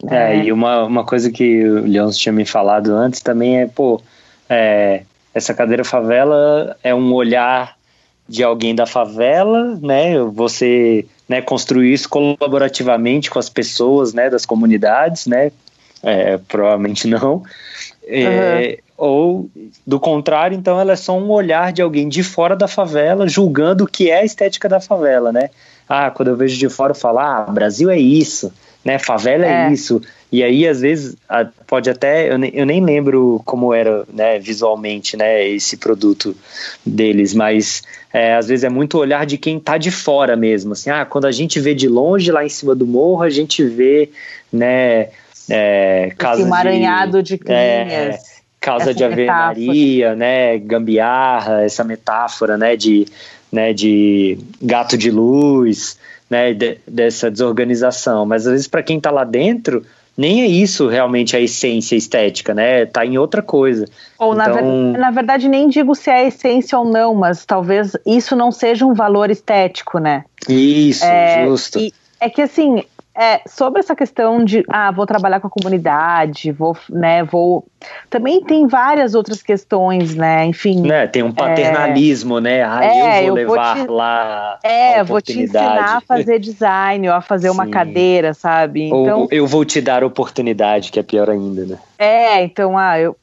É, é, e uma, uma coisa que o Leôncio tinha me falado antes também é, pô, é, essa cadeira favela é um olhar de alguém da favela, né? Você né, construir isso colaborativamente com as pessoas, né, das comunidades, né? É, provavelmente não. É, uhum. Ou, do contrário, então ela é só um olhar de alguém de fora da favela julgando o que é a estética da favela, né? Ah, quando eu vejo de fora eu falo, ah, Brasil é isso, né? Favela é, é isso. E aí, às vezes, pode até. Eu nem, eu nem lembro como era né, visualmente né, esse produto deles, mas é, às vezes é muito olhar de quem está de fora mesmo. Assim, ah, quando a gente vê de longe, lá em cima do morro, a gente vê né, é, Esse emaranhado de, de é, linhas causa de alvenaria, né, gambiarra, essa metáfora, né, de, né, de gato de luz, né, de, dessa desorganização. Mas às vezes para quem está lá dentro, nem é isso realmente a essência estética, né? Tá em outra coisa. Ou então... na, ver, na verdade nem digo se é a essência ou não, mas talvez isso não seja um valor estético, né? Isso, é, justo. E, é que assim, é, sobre essa questão de, ah, vou trabalhar com a comunidade, vou, né, vou... Também tem várias outras questões, né, enfim... Né, tem um paternalismo, é, né, ah, é, eu vou eu levar vou te, lá É, vou te ensinar a fazer design, ou a fazer Sim. uma cadeira, sabe? Então, ou eu vou te dar oportunidade, que é pior ainda, né? É, então, ah, eu...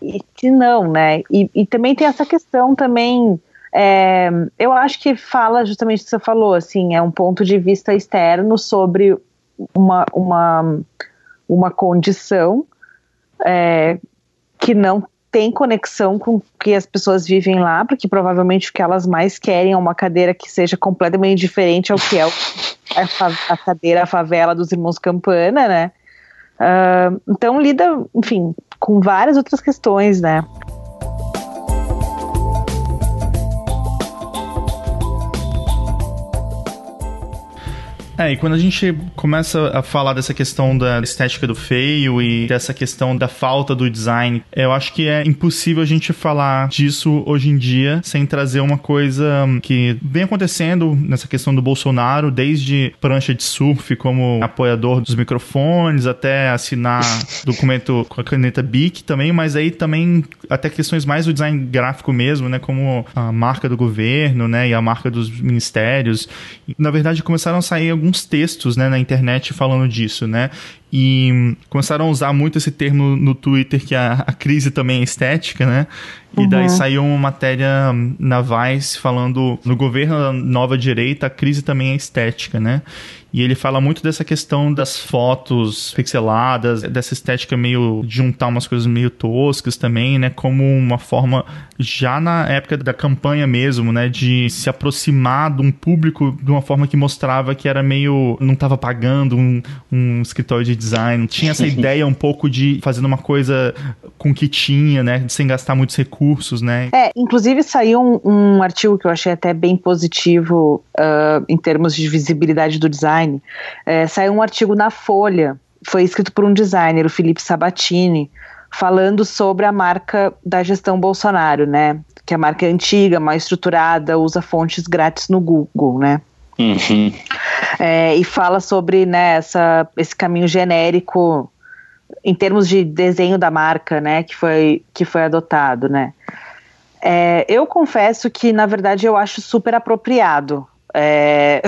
E que não, né, e, e também tem essa questão também é, eu acho que fala justamente o que você falou, assim, é um ponto de vista externo sobre uma, uma, uma condição é, que não tem conexão com o que as pessoas vivem lá, porque provavelmente o que elas mais querem é uma cadeira que seja completamente diferente ao que é a, cadeira a favela dos irmãos Campana, né? Uh, então lida, enfim, com várias outras questões, né? É, e quando a gente começa a falar dessa questão da estética do feio e dessa questão da falta do design, eu acho que é impossível a gente falar disso hoje em dia sem trazer uma coisa que vem acontecendo nessa questão do Bolsonaro, desde prancha de surf como apoiador dos microfones, até assinar documento com a caneta BIC também, mas aí também até questões mais do design gráfico mesmo, né, como a marca do governo, né, e a marca dos ministérios. Na verdade, começaram a sair alguns textos, né, na internet falando disso, né? E começaram a usar muito esse termo no Twitter, que a, a crise também é estética, né? E daí uhum. saiu uma matéria na Vice falando no governo da nova direita, a crise também é estética, né? E ele fala muito dessa questão das fotos pixeladas, dessa estética meio de juntar umas coisas meio toscas também, né? Como uma forma, já na época da campanha mesmo, né? De se aproximar de um público de uma forma que mostrava que era meio. não estava pagando um, um escritório de design. Tinha essa ideia um pouco de fazendo uma coisa com o que tinha, né? Sem gastar muitos recursos, né? É, inclusive saiu um, um artigo que eu achei até bem positivo uh, em termos de visibilidade do design design, é, saiu um artigo na Folha, foi escrito por um designer, o Felipe Sabatini, falando sobre a marca da gestão Bolsonaro, né? Que a marca é antiga, mais estruturada, usa fontes grátis no Google, né? Uhum. É, e fala sobre né, essa, esse caminho genérico em termos de desenho da marca, né, que foi, que foi adotado, né. É, eu confesso que, na verdade, eu acho super apropriado é,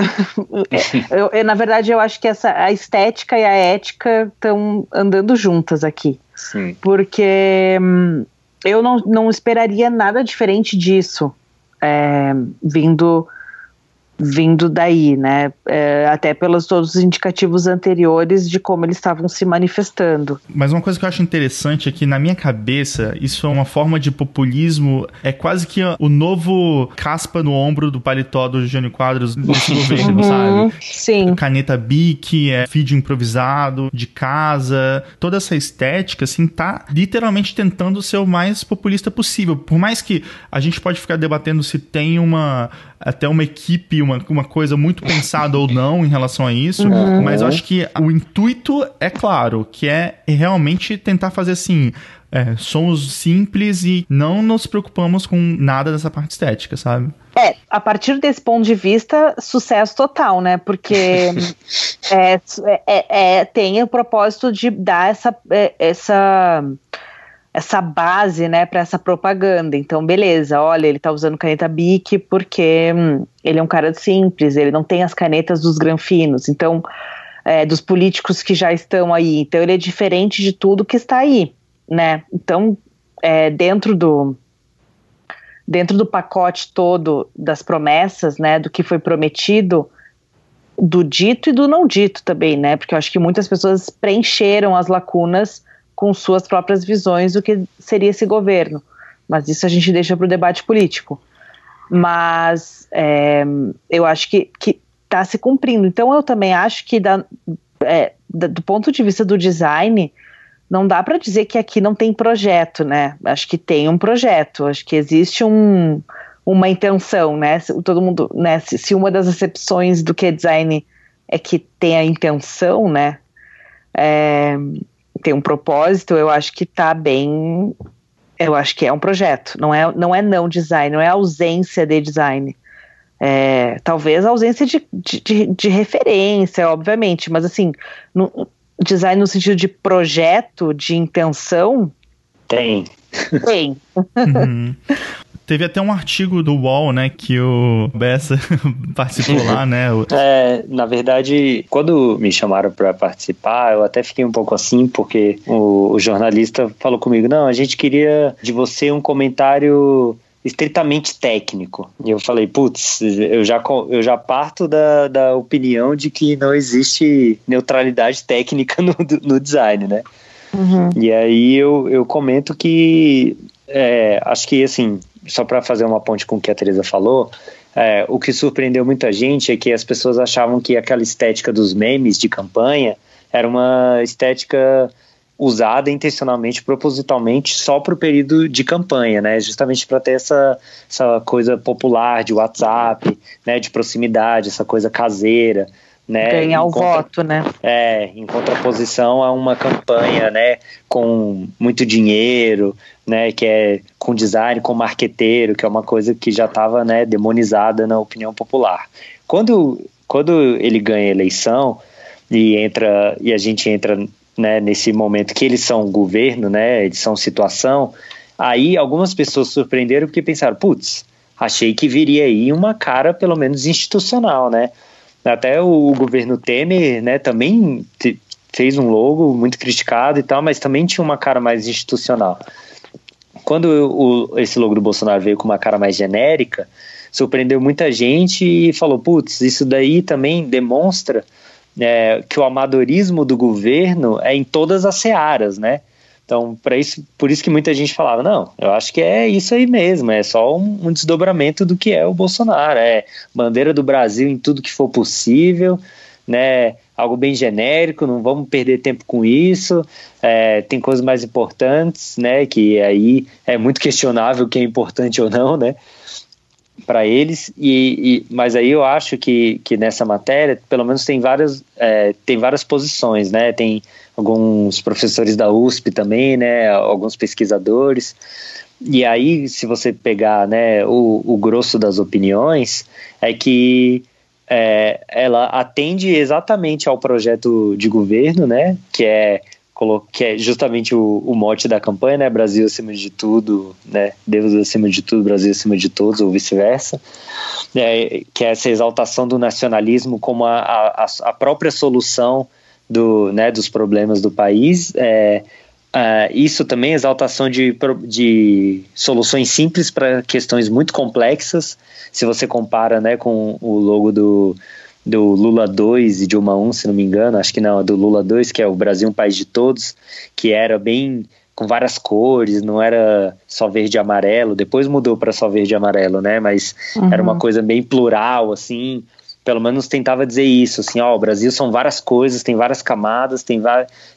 eu, eu, na verdade, eu acho que essa, a estética e a ética estão andando juntas aqui. Sim. Porque hum, eu não, não esperaria nada diferente disso, é, vindo vindo daí, né? É, até pelos todos os indicativos anteriores de como eles estavam se manifestando. Mas uma coisa que eu acho interessante é que na minha cabeça isso é uma forma de populismo, é quase que o novo caspa no ombro do paletó do Jânio Quadros nesse governo, uhum, sabe? Sim. Caneta Bic, é feed improvisado, de casa, toda essa estética assim tá literalmente tentando ser o mais populista possível. Por mais que a gente pode ficar debatendo se tem uma até uma equipe, uma, uma coisa muito pensada ou não em relação a isso, uhum. mas eu acho que o intuito é claro, que é realmente tentar fazer assim. É, somos simples e não nos preocupamos com nada dessa parte estética, sabe? É, a partir desse ponto de vista, sucesso total, né? Porque é, é, é, tem o propósito de dar essa, é, essa essa base, né, para essa propaganda. Então, beleza, olha, ele tá usando caneta Bic porque hum, ele é um cara simples, ele não tem as canetas dos granfinos, então, é, dos políticos que já estão aí. Então, ele é diferente de tudo que está aí, né? Então, é, dentro do dentro do pacote todo das promessas, né, do que foi prometido, do dito e do não dito também, né? Porque eu acho que muitas pessoas preencheram as lacunas com suas próprias visões do que seria esse governo. Mas isso a gente deixa para o debate político. Mas é, eu acho que está se cumprindo. Então eu também acho que da, é, da, do ponto de vista do design, não dá para dizer que aqui não tem projeto, né? Acho que tem um projeto, acho que existe um, uma intenção, né? Todo mundo, né? Se, se, uma das exceções do que é design é que tem a intenção, né? É, tem um propósito, eu acho que está bem. Eu acho que é um projeto, não é não, é não design, não é ausência de design. É, talvez ausência de, de, de, referência, obviamente, mas assim, no, design no sentido de projeto, de intenção. Tem. Tem. Uhum. Teve até um artigo do UOL, né, que o Bessa participou lá, né? É, na verdade, quando me chamaram para participar, eu até fiquei um pouco assim, porque o, o jornalista falou comigo: não, a gente queria de você um comentário estritamente técnico. E eu falei, putz, eu já, eu já parto da, da opinião de que não existe neutralidade técnica no, no design, né? Uhum. E aí eu, eu comento que é, acho que assim só para fazer uma ponte com o que a Teresa falou, é, o que surpreendeu muita gente é que as pessoas achavam que aquela estética dos memes de campanha era uma estética usada intencionalmente, propositalmente, só para o período de campanha, né? Justamente para ter essa, essa coisa popular de WhatsApp, né? De proximidade, essa coisa caseira. Né? Ganhar o contra, voto, né? É, em contraposição a uma campanha, né, com muito dinheiro, né, que é com design, com marqueteiro, que é uma coisa que já estava, né, demonizada na opinião popular. Quando, quando ele ganha a eleição e entra e a gente entra, né, nesse momento que eles são governo, né, eles são situação, aí algumas pessoas surpreenderam porque pensaram, putz, achei que viria aí uma cara pelo menos institucional, né? Até o, governo Temer, né, também fez um logo muito criticado e tal, mas também tinha uma cara mais institucional. Quando o, esse logo do Bolsonaro veio com uma cara mais genérica, surpreendeu muita gente e falou: putz, isso daí também demonstra é, que o amadorismo do governo é em todas as searas, né? Então, para isso, por isso que muita gente falava, não, eu acho que é isso aí mesmo, é só um, um, desdobramento do que é o Bolsonaro, é bandeira do Brasil em tudo que for possível, né? Algo bem genérico, não vamos perder tempo com isso. É, tem coisas mais importantes, né? Que aí é muito questionável o que é importante ou não, né? Para eles, e, e, mas aí eu acho que, que nessa matéria, pelo menos tem várias, é, tem várias posições, né? Tem alguns professores da USP também, né, alguns pesquisadores. E aí, se você pegar né, o, o grosso das opiniões, é que é, ela atende exatamente ao projeto de governo, né, que é que é justamente o, o, mote da campanha, né? Brasil acima de tudo, né? Deus acima de tudo, Brasil acima de todos, ou vice-versa. É, que é essa exaltação do nacionalismo como a, a, a própria solução do, né, dos problemas do país. É, é, isso também é exaltação de, de soluções simples para questões muito complexas. Se você compara né, com o logo do, do Lula 2 e Dilma 1, se não me engano, acho que não, do Lula 2, que é o Brasil um país de todos, que era bem com várias cores, não era só verde e amarelo, depois mudou para só verde e amarelo, né? Mas uhum. era uma coisa bem plural, assim, pelo menos tentava dizer isso, assim, ó, o Brasil são várias coisas, tem várias camadas, tem,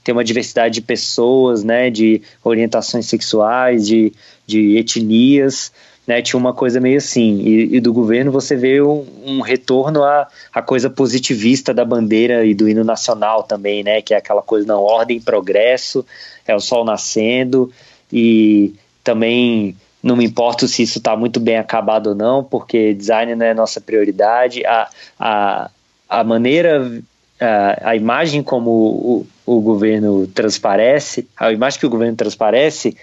tem uma diversidade de pessoas, né, de orientações sexuais, de, de etnias, né, tinha uma coisa meio assim, e, e do governo você vê um, um, retorno à, à coisa positivista da bandeira e do hino nacional também, né, que é aquela coisa, não, ordem progresso, é o sol nascendo, e também não me importo se isso está muito bem acabado ou não, porque design não é nossa prioridade. A, a, a maneira, a, a imagem como o, o governo transparece, a imagem que o governo transparece,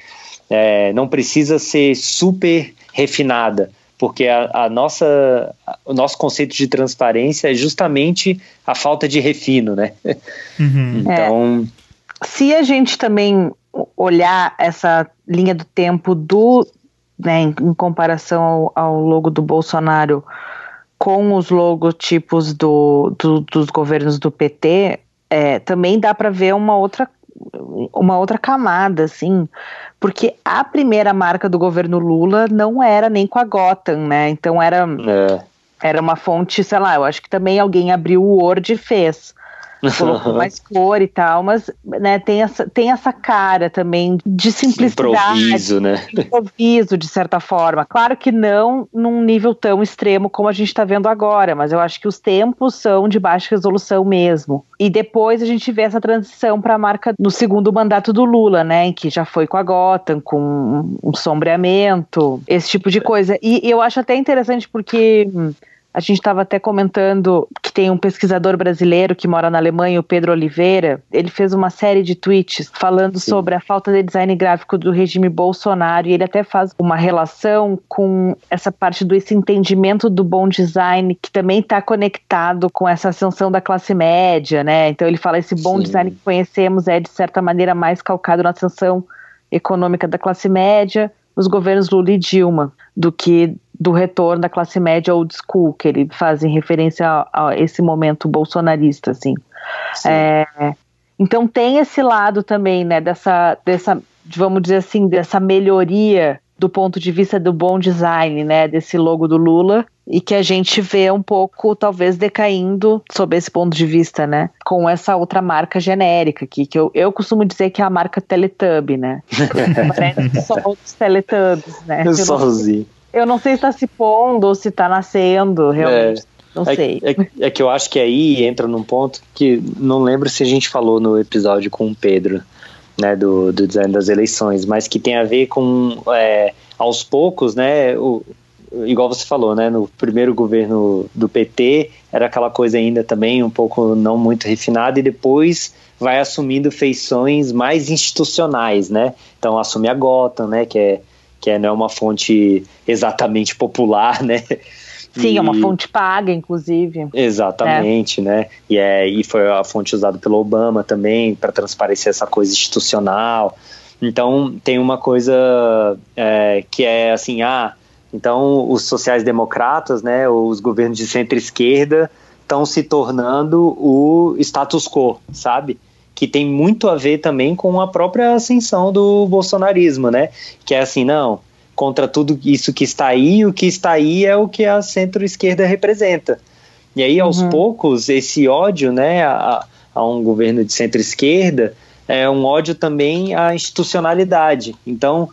é, não precisa ser super refinada, porque a, a, nossa, o nosso conceito de transparência é justamente a falta de refino, né? Uhum. Então, é, se a gente também olhar essa linha do tempo do né, em, em comparação ao, ao, logo do Bolsonaro com os logotipos do, do dos governos do PT, é, também dá para ver uma outra uma outra camada, assim, porque a primeira marca do governo Lula não era nem com a Gotham, né? Então era é. era uma fonte, sei lá, eu acho que também alguém abriu o Word e fez colocou mais cor e tal, mas né, tem, essa, tem essa cara também de simplicidade. Improviso, né? Improviso, de certa forma. Claro que não num nível tão extremo como a gente está vendo agora, mas eu acho que os tempos são de baixa resolução mesmo. E depois a gente vê essa transição para a marca no segundo mandato do Lula, né? Em que já foi com a Gotham, com um sombreamento, esse tipo de coisa. E eu acho até interessante porque a gente estava até comentando que tem um pesquisador brasileiro que mora na Alemanha, o Pedro Oliveira. Ele fez uma série de tweets falando Sim. sobre a falta de design gráfico do regime Bolsonaro e ele até faz uma relação com essa parte do esse entendimento do bom design que também está conectado com essa ascensão da classe média, né? Então ele fala esse bom Sim. design que conhecemos é de certa maneira mais calcado na ascensão econômica da classe média, os governos Lula e Dilma, do que do retorno da classe média old school, que ele faz em referência a, a esse momento bolsonarista, assim. É, então tem esse lado também, né, dessa, dessa, vamos dizer assim, dessa melhoria do ponto de vista do bom design, né, desse logo do Lula, e que a gente vê um pouco, talvez, decaindo sob esse ponto de vista, né, com essa outra marca genérica aqui, que eu, eu costumo dizer que é a marca Teletubby, né, parece só os Teletubbies, né. Sozinho. Eu não sei se está se pondo ou se está nascendo, realmente. Não é, sei. É, é, que eu acho que aí entra num ponto que não lembro se a gente falou no episódio com o Pedro, né, do, do design das eleições, mas que tem a ver com é, aos poucos, né, o, igual você falou, né, no primeiro governo do PT era aquela coisa ainda também um pouco não muito refinada e depois vai assumindo feições mais institucionais, né? Então assume a Gotham, né, que é que é, não é uma fonte exatamente popular, né? Sim, é uma fonte paga, inclusive. Exatamente, é. né? E, é, e foi a fonte usada pelo Obama também para transparecer essa coisa institucional. Então tem uma coisa é, que é assim, ah, então os sociais-democratas, né, os governos de centro-esquerda estão se tornando o status quo, sabe? Que tem muito a ver também com a própria ascensão do bolsonarismo, né? Que é assim, não, contra tudo isso que está aí, o que está aí é o que a centro-esquerda representa. E aí, aos uhum. poucos, esse ódio né, a, a um governo de centro-esquerda é um ódio também à institucionalidade. Então,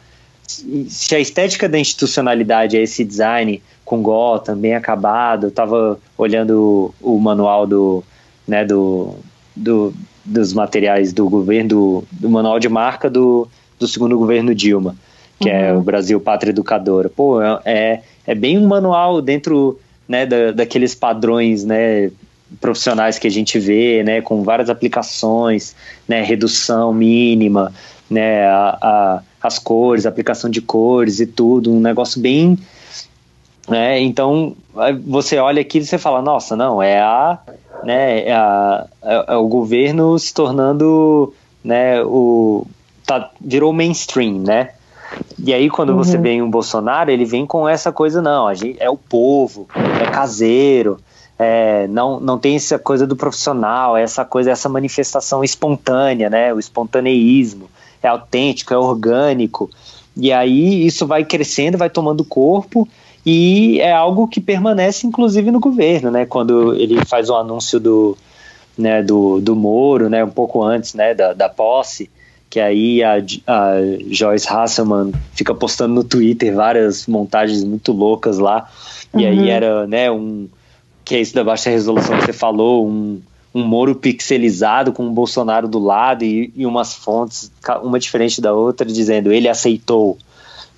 se a estética da institucionalidade é esse design com Gotham bem acabado, eu estava olhando o, o, manual do, né, do, do, dos materiais do governo, do, do manual de marca do, do segundo governo Dilma, que uhum. é o Brasil Pátria Educadora. Pô, é, é, é bem um manual dentro né, da, daqueles padrões né, profissionais que a gente vê, né, com várias aplicações, né, redução mínima, né, a, a as cores, aplicação de cores e tudo, um negócio bem. Né, então você olha aqui e você fala, nossa, não, é a. Né, é, a, é, é o governo se tornando. Né, o, tá, virou mainstream, né? E aí, quando uhum. você vem um Bolsonaro, ele vem com essa coisa, não, a gente, é o povo, é caseiro, é, não, não tem essa coisa do profissional, essa coisa, essa manifestação espontânea, né? O espontaneísmo é autêntico, é orgânico. E aí isso vai crescendo, vai tomando corpo e é algo que permanece inclusive no governo, né? Quando ele faz o anúncio do, né, do, do Moro, né, um pouco antes né, da, da posse, que aí a, a Joyce Hasselman fica postando no Twitter várias montagens muito loucas lá, e uhum. aí era né, um que é isso da baixa resolução que você falou, um, um Moro pixelizado com um Bolsonaro do lado e, e umas fontes, uma diferente da outra, dizendo ele aceitou.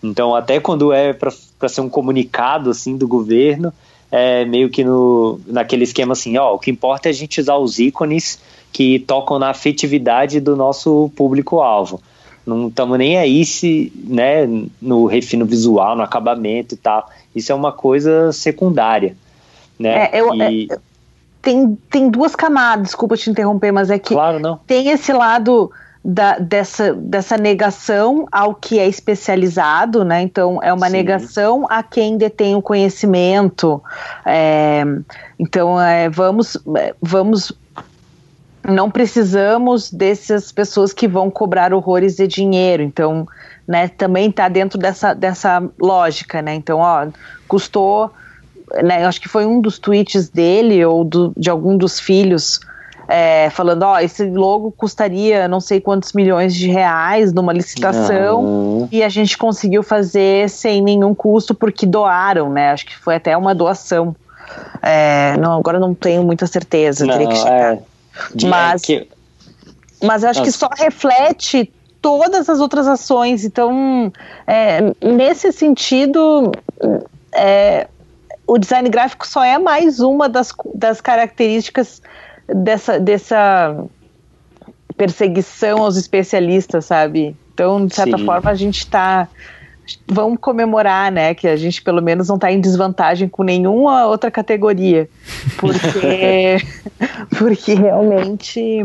Então, até quando é para ser um comunicado assim do governo, é meio que no, naquele esquema assim, ó, o que importa é a gente usar os ícones que tocam na afetividade do nosso público-alvo. Não estamos nem aí se, né, no refino visual, no acabamento e tal. Isso é uma coisa secundária. Né? É, eu, e... é, tem, tem duas camadas, desculpa te interromper, mas é que claro, não. tem esse lado da, dessa, dessa negação ao que é especializado, né? Então, é uma Sim. negação a quem detém o conhecimento. É, então, é, vamos, vamos. Não precisamos dessas pessoas que vão cobrar horrores de dinheiro. Então, né, também está dentro dessa, dessa lógica, né? Então, ó, custou né, acho que foi um dos tweets dele ou do, de algum dos filhos é, falando, ó, esse logo custaria não sei quantos milhões de reais numa licitação não. e a gente conseguiu fazer sem nenhum custo porque doaram, né? Acho que foi até uma doação. É, não, agora não tenho muita certeza, não, teria que checar. É, mas, que... mas eu acho Nossa. que só reflete todas as outras ações. Então, é, nesse sentido, é, o design gráfico só é mais uma das, das características dessa, dessa perseguição aos especialistas, porque Então, de certa Sim. forma, a gente está. Vamos comemorar, né? Que a gente pelo menos não está em desvantagem com nenhuma outra categoria. Porque, porque realmente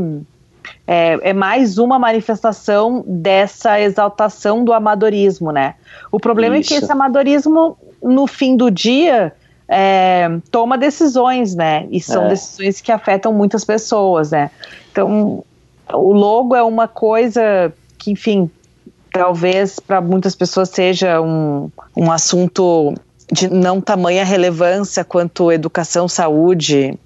é, é, mais uma manifestação dessa exaltação do amadorismo, né? O problema Isso. é que esse amadorismo, no fim do dia, é, toma decisões, né? E são é. decisões que afetam muitas pessoas, né? Então, o logo é uma coisa que, enfim, talvez para muitas pessoas seja um, um assunto de não tamanha relevância quanto educação, saúde.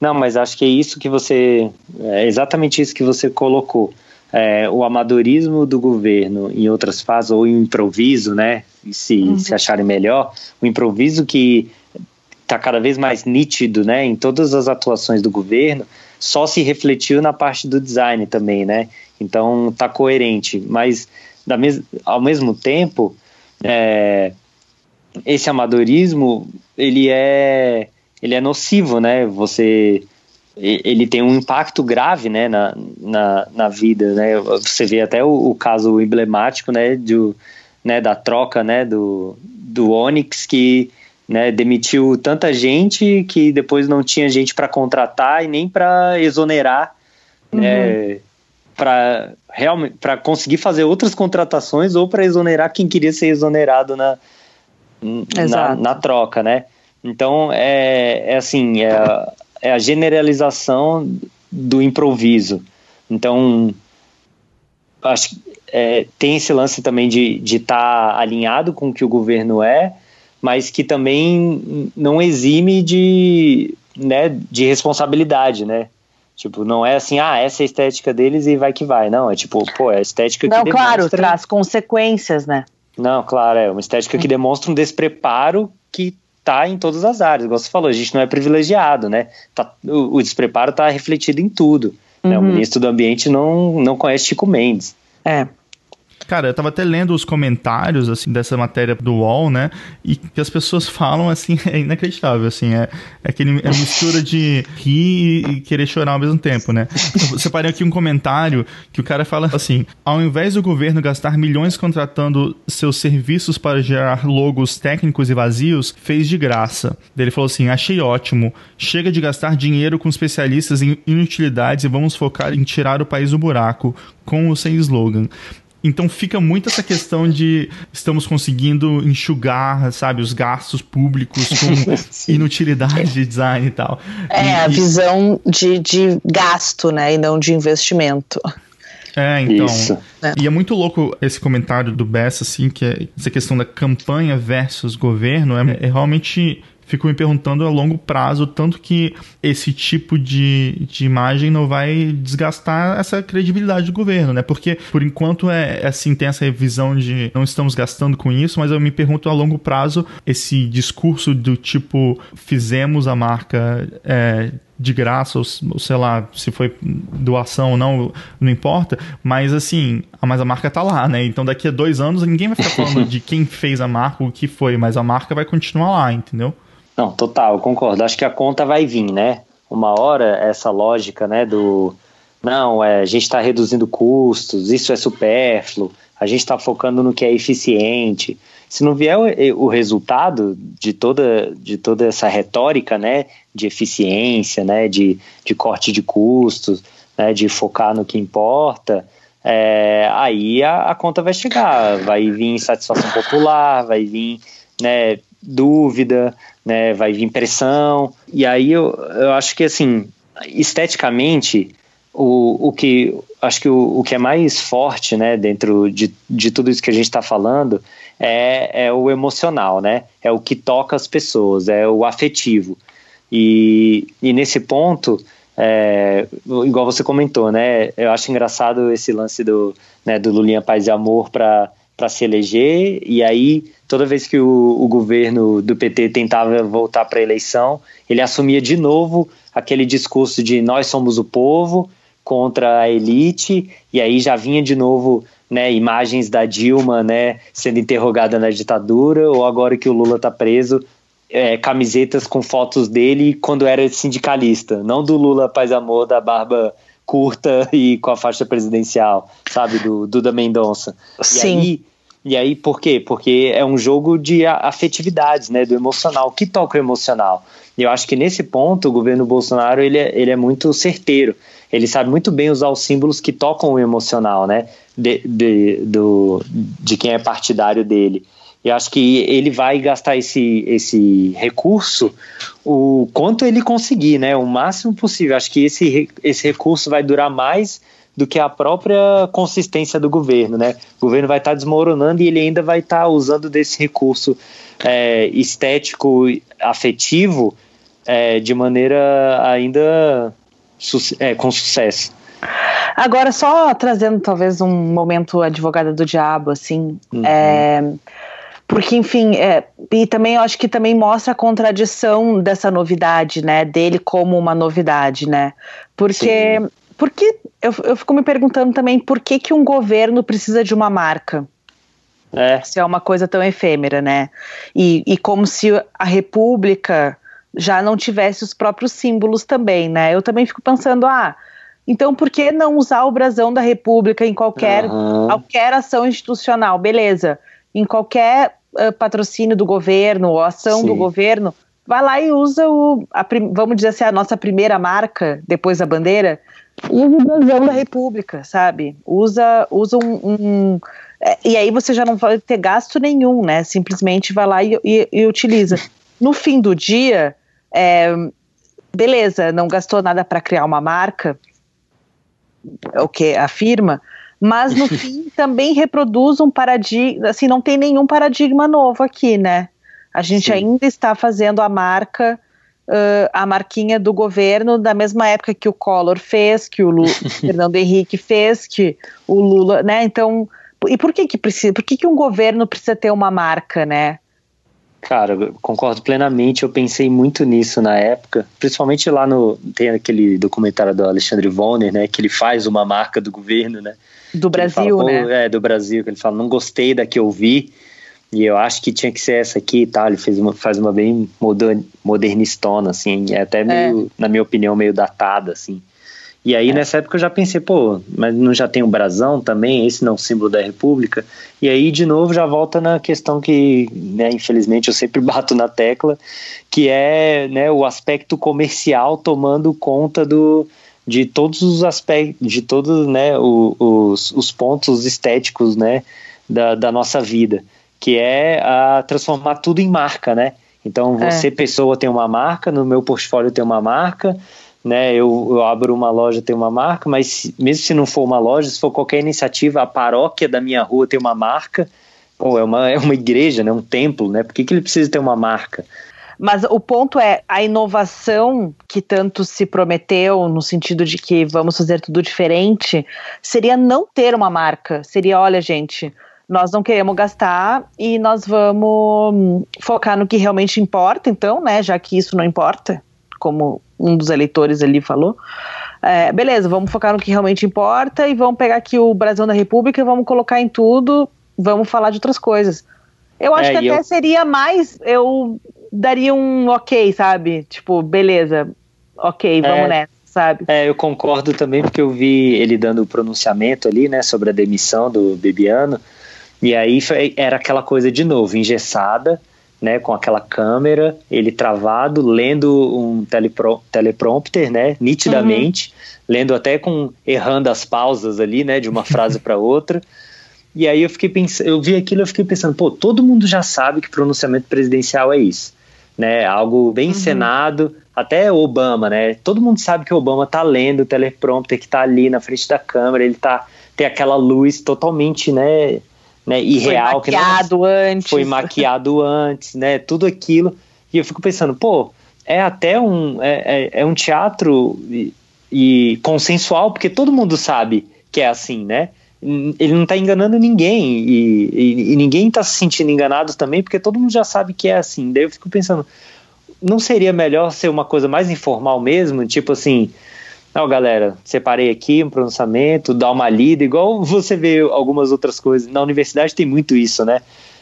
Não, mas acho que é isso que você. É exatamente isso que você colocou. É, o amadorismo do governo em outras fases, ou o improviso, né? Se, uhum. se acharem melhor, o improviso que está cada vez mais nítido, né, em todas as atuações do governo, só se refletiu na parte do design também, né? Então tá coerente, mas da mes ao mesmo tempo, é, esse amadorismo ele é ele é nocivo, né? Você ele tem um impacto grave, né, na, na, na vida, né? Você vê até o, o caso emblemático, né, do, né, da troca, né, do, do Onix que né, demitiu tanta gente que depois não tinha gente para contratar e nem para exonerar, uhum. né, para realmente para conseguir fazer outras contratações ou para exonerar quem queria ser exonerado na, na, na, troca, né? Então é, é assim é a, é a generalização do improviso. Então acho que é, tem esse lance também de estar tá alinhado com o que o governo é, mas que também não exime de, né, de responsabilidade, né? Tipo, não é assim, ah, essa é a estética deles e vai que vai. Não, é tipo, pô, é a estética não, que Não, claro, demonstra... traz consequências, né? Não, claro, é uma estética que demonstra um despreparo que tá em todas as áreas. Igual você falou, a gente não é privilegiado, né? Tá, o, o despreparo tá refletido em tudo. Uhum. Né? O uhum. ministro do Ambiente não, não conhece Chico Mendes. É. Cara, eu tava até lendo os comentários, assim, dessa matéria do UOL, né? E que as pessoas falam, assim, é inacreditável, assim. É, é aquele é mistura de rir e querer chorar ao mesmo tempo, né? Eu separei aqui um comentário que o cara fala assim: ao invés do governo gastar milhões contratando seus serviços para gerar logos técnicos e vazios, fez de graça. Ele falou assim: achei ótimo. Chega de gastar dinheiro com especialistas em inutilidades e vamos focar em tirar o país do buraco, com ou sem slogan. Então fica muito essa questão de estamos conseguindo enxugar, sabe, os gastos públicos com inutilidade de design e tal. É, e, a visão de, de gasto, né, e não de investimento. É, então. É. E é muito louco esse comentário do Bessa, assim, que é essa questão da campanha versus governo, é, é realmente fico me perguntando a longo prazo, tanto que esse tipo de, de imagem não vai desgastar essa credibilidade do governo, né? Porque, por enquanto, é, é assim, tem essa visão de não estamos gastando com isso, mas eu me pergunto a longo prazo, esse discurso do tipo, fizemos a marca é, de graça, ou, ou, sei lá, se foi doação ou não, não importa, mas assim, mas a marca tá lá, né? Então daqui a dois anos ninguém vai ficar falando de quem fez a marca, o que foi, mas a marca vai continuar lá, entendeu? Não, total, concordo. Acho que a conta vai vir, né? Uma hora essa lógica, né, do não, é, a gente está reduzindo custos, isso é supérfluo, a gente está focando no que é eficiente. Se não vier o, o, resultado de toda, de toda essa retórica, né, de eficiência, né, de, de corte de custos, né, de focar no que importa, é, aí a, a, conta vai chegar, vai vir insatisfação popular, vai vir né, dúvida, né, vai vir pressão. E aí eu, eu acho que, assim, esteticamente, o, o que acho que o, o que é mais forte, né, dentro de, de tudo isso que a gente está falando é, é o emocional, né? É o que toca as pessoas, é o afetivo. E, e nesse ponto, é, igual você comentou, né? Eu acho engraçado esse lance do, né, do Lulinha Paz e Amor para se eleger, e aí toda vez que o, o governo do PT tentava voltar para a eleição, ele assumia de novo aquele discurso de nós somos o povo contra a elite, e aí já vinha de novo né, imagens da Dilma né, sendo interrogada na ditadura, ou agora que o Lula está preso, é, camisetas com fotos dele quando era sindicalista, não do Lula Paz Amor da barba curta e com a faixa presidencial, sabe, do Duda Mendonça. Sim. E aí e aí, por quê? Porque é um jogo de afetividades, né, do emocional. que toca o emocional? E eu acho que nesse ponto o governo Bolsonaro ele é, ele é muito certeiro. Ele sabe muito bem usar os símbolos que tocam o emocional, né, de, de, do, de quem é partidário dele. E acho que ele vai gastar esse, esse recurso o quanto ele conseguir, né? O máximo possível. Acho que esse, esse recurso vai durar mais do que a própria consistência do governo, né? O governo vai estar tá desmoronando e ele ainda vai estar tá usando desse recurso é, estético, afetivo, é, de maneira ainda é, com sucesso. Agora, só trazendo talvez um momento advogada do diabo, assim, uhum. é, porque, enfim, é, e também eu acho que também mostra a contradição dessa novidade, né? Dele como uma novidade, né? Porque, porque eu, eu fico me perguntando também por que, que um governo precisa de uma marca. É. Se é uma coisa tão efêmera, né? E, e como se a República já não tivesse os próprios símbolos também, né? Eu também fico pensando, ah, então por que não usar o brasão da República em qualquer, uhum. qualquer ação institucional? Beleza em qualquer uh, patrocínio do governo ou ação Sim. do governo, vai lá e usa o, a, vamos dizer assim, a nossa primeira marca, depois da bandeira, usa o brasão da República, sabe? Usa, usa um, um é, e aí você já não vai ter gasto nenhum, né? Simplesmente vai lá e, e, e utiliza. No fim do dia, é, beleza, não gastou nada para criar uma marca, o que afirma, mas no fim também reproduz um paradigma, assim, não tem nenhum paradigma novo aqui, né? A gente Sim. ainda está fazendo a marca, uh, a marquinha do governo da mesma época que o Collor fez, que o Lula, Fernando Henrique fez, que o Lula, né? Então, e por que que precisa, por que que um governo precisa ter uma marca, né? Cara, eu concordo plenamente. Eu pensei muito nisso na época, principalmente lá no. Tem aquele documentário do Alexandre Vonner, né? Que ele faz uma marca do governo, né? Do Brasil, fala, né? É, do Brasil, que ele fala, não gostei da que eu vi, e eu acho que tinha que ser essa aqui e tal. Ele fez uma, faz uma bem modernistona, assim, é até meio, é. na minha opinião, meio datada, assim. E aí, é. nessa época, eu já pensei, pô, mas não já tem o brasão também? Esse não é o símbolo da República? E aí, de novo, já volta na questão que, né, infelizmente, eu sempre bato na tecla, que é né, o aspecto comercial tomando conta do, de todos os aspectos, de todos né, os, os pontos estéticos né, da, da nossa vida, que é a transformar tudo em marca, né? Então, é. você, é. pessoa, tem uma marca, no meu portfólio tem uma marca, né? Eu, eu abro uma loja, tem uma marca, mas mesmo se não for uma loja, se for qualquer iniciativa, a paróquia da minha rua tem uma marca, pô, é uma, é uma igreja, né? Um templo, né? Por que, que ele precisa ter uma marca? Mas o ponto é a inovação que tanto se prometeu, no sentido de que vamos fazer tudo diferente, seria não ter uma marca. Seria, olha, gente, nós não queremos gastar e nós vamos focar no que realmente importa, então, né? Já que isso não importa, como um dos eleitores ali falou. É, beleza, vamos focar no que realmente importa e vamos pegar aqui o Brasil da República, vamos colocar em tudo, vamos falar de outras coisas. Eu acho é, que até eu... seria mais. Eu daria um ok, sabe? Tipo, beleza, ok, vamos é, nessa, sabe? É, eu concordo também, porque eu vi ele dando o pronunciamento ali, né, sobre a demissão do Bebiano. E aí foi, era aquela coisa de novo, engessada né, com aquela câmera, ele travado, lendo um telepro teleprompter, né, nitidamente, uhum. lendo até com errando as pausas ali, né, de uma frase para outra. E aí eu fiquei pensando, eu vi aquilo, eu fiquei pensando, pô, todo mundo já sabe que pronunciamento presidencial é isso, né, algo bem uhum. encenado, até Obama, né, todo mundo sabe que Obama tá lendo o teleprompter que tá ali na frente da câmera, ele tá tem aquela luz totalmente, né, né, irreal. Foi maquiado não, antes. Foi maquiado antes, né, tudo aquilo. E eu fico pensando, pô, é até um, é, é, é um teatro e, e, consensual, porque todo mundo sabe que é assim, né? Ele não está enganando ninguém e, e, e ninguém está se sentindo enganado também, porque todo mundo já sabe que é assim. Daí eu fico pensando, não seria melhor ser uma coisa mais informal mesmo? Tipo assim, não, galera, separei aqui um pronunciamento, dá uma lida, igual você vê algumas outras coisas. Na universidade tem muito isso, né?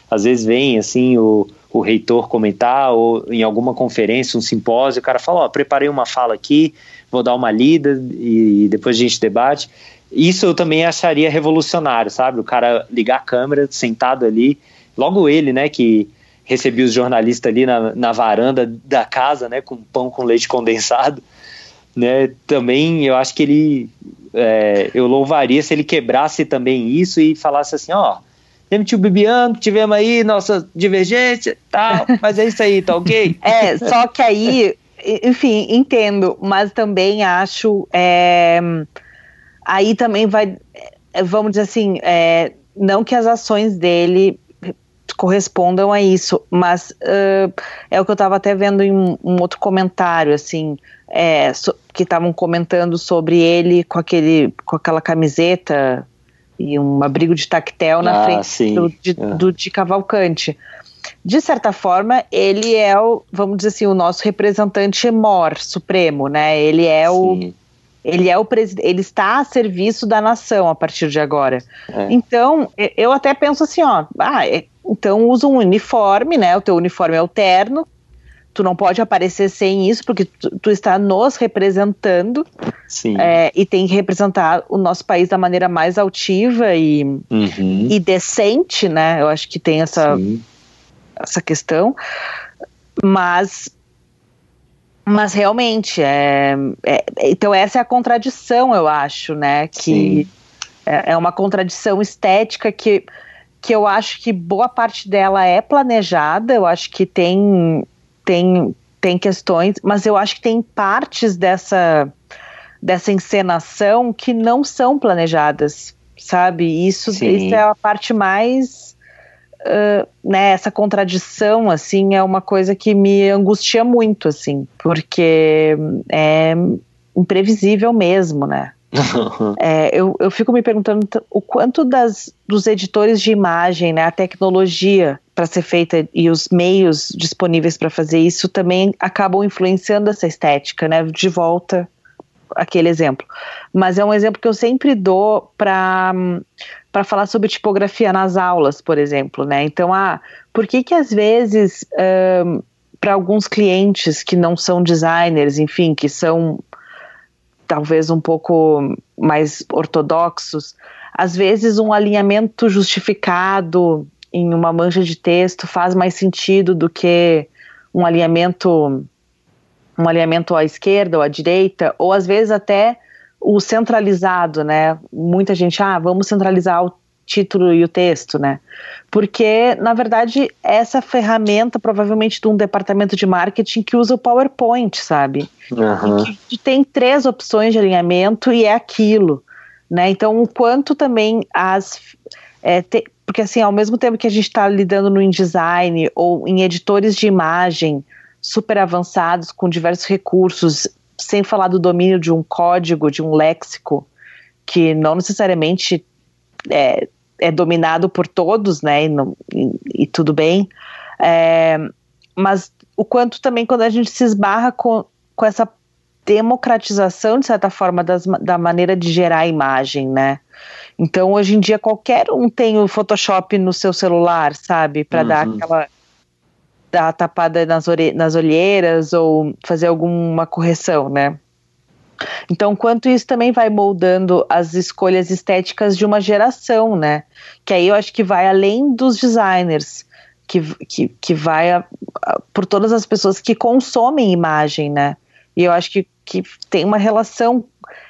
Às vezes vem assim o, o reitor comentar, ou em alguma conferência, um simpósio, o cara fala, ó, preparei uma fala aqui, vou dar uma lida e depois a gente debate. Isso eu também acharia revolucionário, sabe? O cara ligar a câmera, sentado ali, logo ele, né, que recebia os jornalistas ali na, na varanda da casa, né, com pão com leite condensado, né? Também eu acho que ele é, eu louvaria se ele quebrasse também isso e falasse assim, ó, demitiu o Bibiano, tivemos aí nossa divergência, tal, mas é isso aí, tá ok? É, só que aí, enfim, entendo, mas também acho, é, aí também vai, vamos dizer assim, é, não que as ações dele correspondam a isso, mas uh, é o que eu estava até vendo em um, um outro comentário, assim, é, so, que estavam comentando sobre ele com, aquele, com aquela camiseta e um abrigo de tactel na ah, frente do de, é. do de, Cavalcante. de certa forma, ele é o, vamos dizer assim, o nosso representante mor supremo, né? Ele é Sim. o ele é o ele está a serviço da nação a partir de agora. É. Então, eu até penso assim, ó, ah, é, então usa um uniforme, né? O teu uniforme é o terno, tu não pode aparecer sem isso, porque tu, tu está nos representando é, e tem que representar o nosso país da maneira mais altiva e, uhum. e decente, né? Eu acho que tem essa, essa questão. Mas mas realmente é, é, então essa é a contradição eu acho né que é, é, uma contradição estética que que eu acho que boa parte dela é planejada eu acho que tem tem, tem questões, mas eu acho que tem partes dessa, dessa encenação que não são planejadas, sabe? Isso, isso é a parte mais. Uh, né, essa contradição, assim, é uma coisa que me angustia muito, assim, porque é imprevisível mesmo, né? é, eu, eu fico me perguntando o quanto das, dos editores de imagem, né, a tecnologia para ser feita e os meios disponíveis para fazer isso também acabam influenciando essa estética, né? De volta aquele exemplo. Mas é um exemplo que eu sempre dou para para falar sobre tipografia nas aulas, por exemplo, né? Então, ah, por que que às vezes para alguns clientes que não são designers, enfim, que são talvez um pouco mais ortodoxos, às vezes um alinhamento justificado em uma mancha de texto faz mais sentido do que um alinhamento um alinhamento à esquerda ou à direita, ou às vezes até o centralizado, né? Muita gente, ah, vamos centralizar o título e o texto, né? Porque, na verdade, essa ferramenta provavelmente de um departamento de marketing que usa o PowerPoint, sabe? Uhum. Que, tem três opções de alinhamento e é aquilo, né? Então, o quanto também as é, te, porque assim, ao mesmo tempo que a gente está lidando no InDesign ou em editores de imagem super avançados com diversos recursos, sem falar do domínio de um código, de um léxico, que não necessariamente é, é dominado por todos, né? E, não, e, e tudo bem. É, mas o quanto também quando a gente se esbarra com, com essa democratização, de certa forma, das, da maneira de gerar a imagem, né? Então, hoje em dia, qualquer um tem o Photoshop no seu celular, sabe? Para uhum. dar aquela dar tapada nas, nas olheiras ou fazer alguma correção, né? Então, quanto isso também vai moldando as escolhas estéticas de uma geração, né? Que aí eu acho que vai além dos designers, que, que, que vai a, a, por todas as pessoas que consomem imagem, né? E eu acho que, que tem uma relação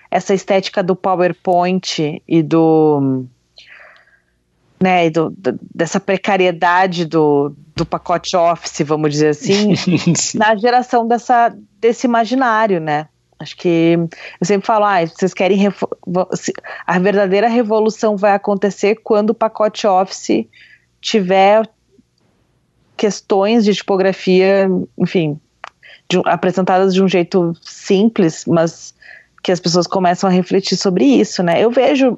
essa estética do PowerPoint e do né, do, do, dessa precariedade do, do pacote Office, vamos dizer assim, na geração dessa, desse imaginário, né? Acho que eu sempre falo, ah, vocês querem a verdadeira revolução vai acontecer quando o pacote Office tiver questões de tipografia, enfim, de, apresentadas de um jeito simples, mas que as pessoas começam a refletir sobre isso, né? Eu vejo,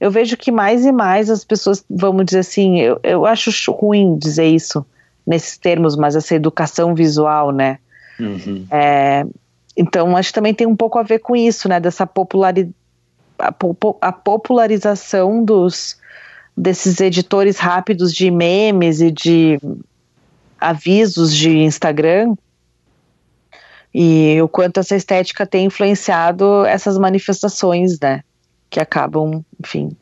eu vejo que mais e mais as pessoas, vamos dizer assim, eu, eu acho ruim dizer isso nesses termos, mas essa educação visual, né? Uhum. É, então, acho que também tem um pouco a ver com isso, né? Dessa populari a, a popularização dos desses editores rápidos de memes e de avisos de Instagram e o quanto essa estética tem influenciado essas manifestações, né? Que acabam, enfim,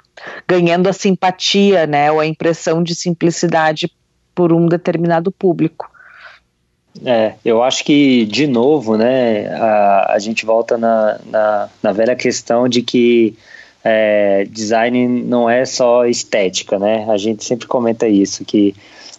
ganhando a simpatia, né? Ou a impressão de simplicidade por um determinado público. É, eu acho que, de novo, né, a, a gente volta na, na, na velha questão de que é, design não é só estética, né? A gente sempre comenta isso, que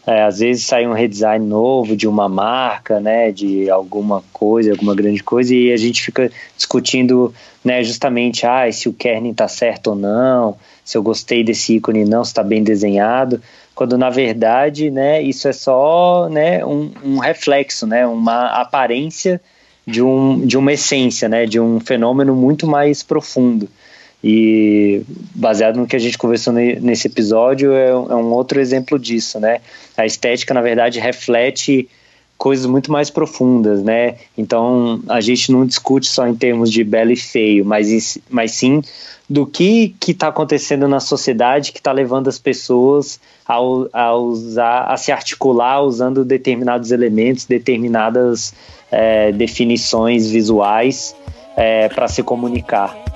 é, às vezes sai um redesign novo de uma marca, né, de alguma coisa, alguma grande coisa, e a gente fica discutindo, né, justamente, ah, se o kerning está certo ou não, se eu gostei desse ícone não, se está bem desenhado, quando na verdade, né, isso é só, né, um, um reflexo, né, uma aparência de, um, de uma essência, né, de um fenômeno muito mais profundo. E baseado no que a gente conversou nesse episódio, é, é um outro exemplo disso, né? A estética, na verdade, reflete coisas muito mais profundas, né? Então a gente não discute só em termos de belo e feio, mas, mas sim do que está acontecendo na sociedade que está levando as pessoas a, a, usar, a se articular usando determinados elementos, determinadas é, definições visuais é, para se comunicar.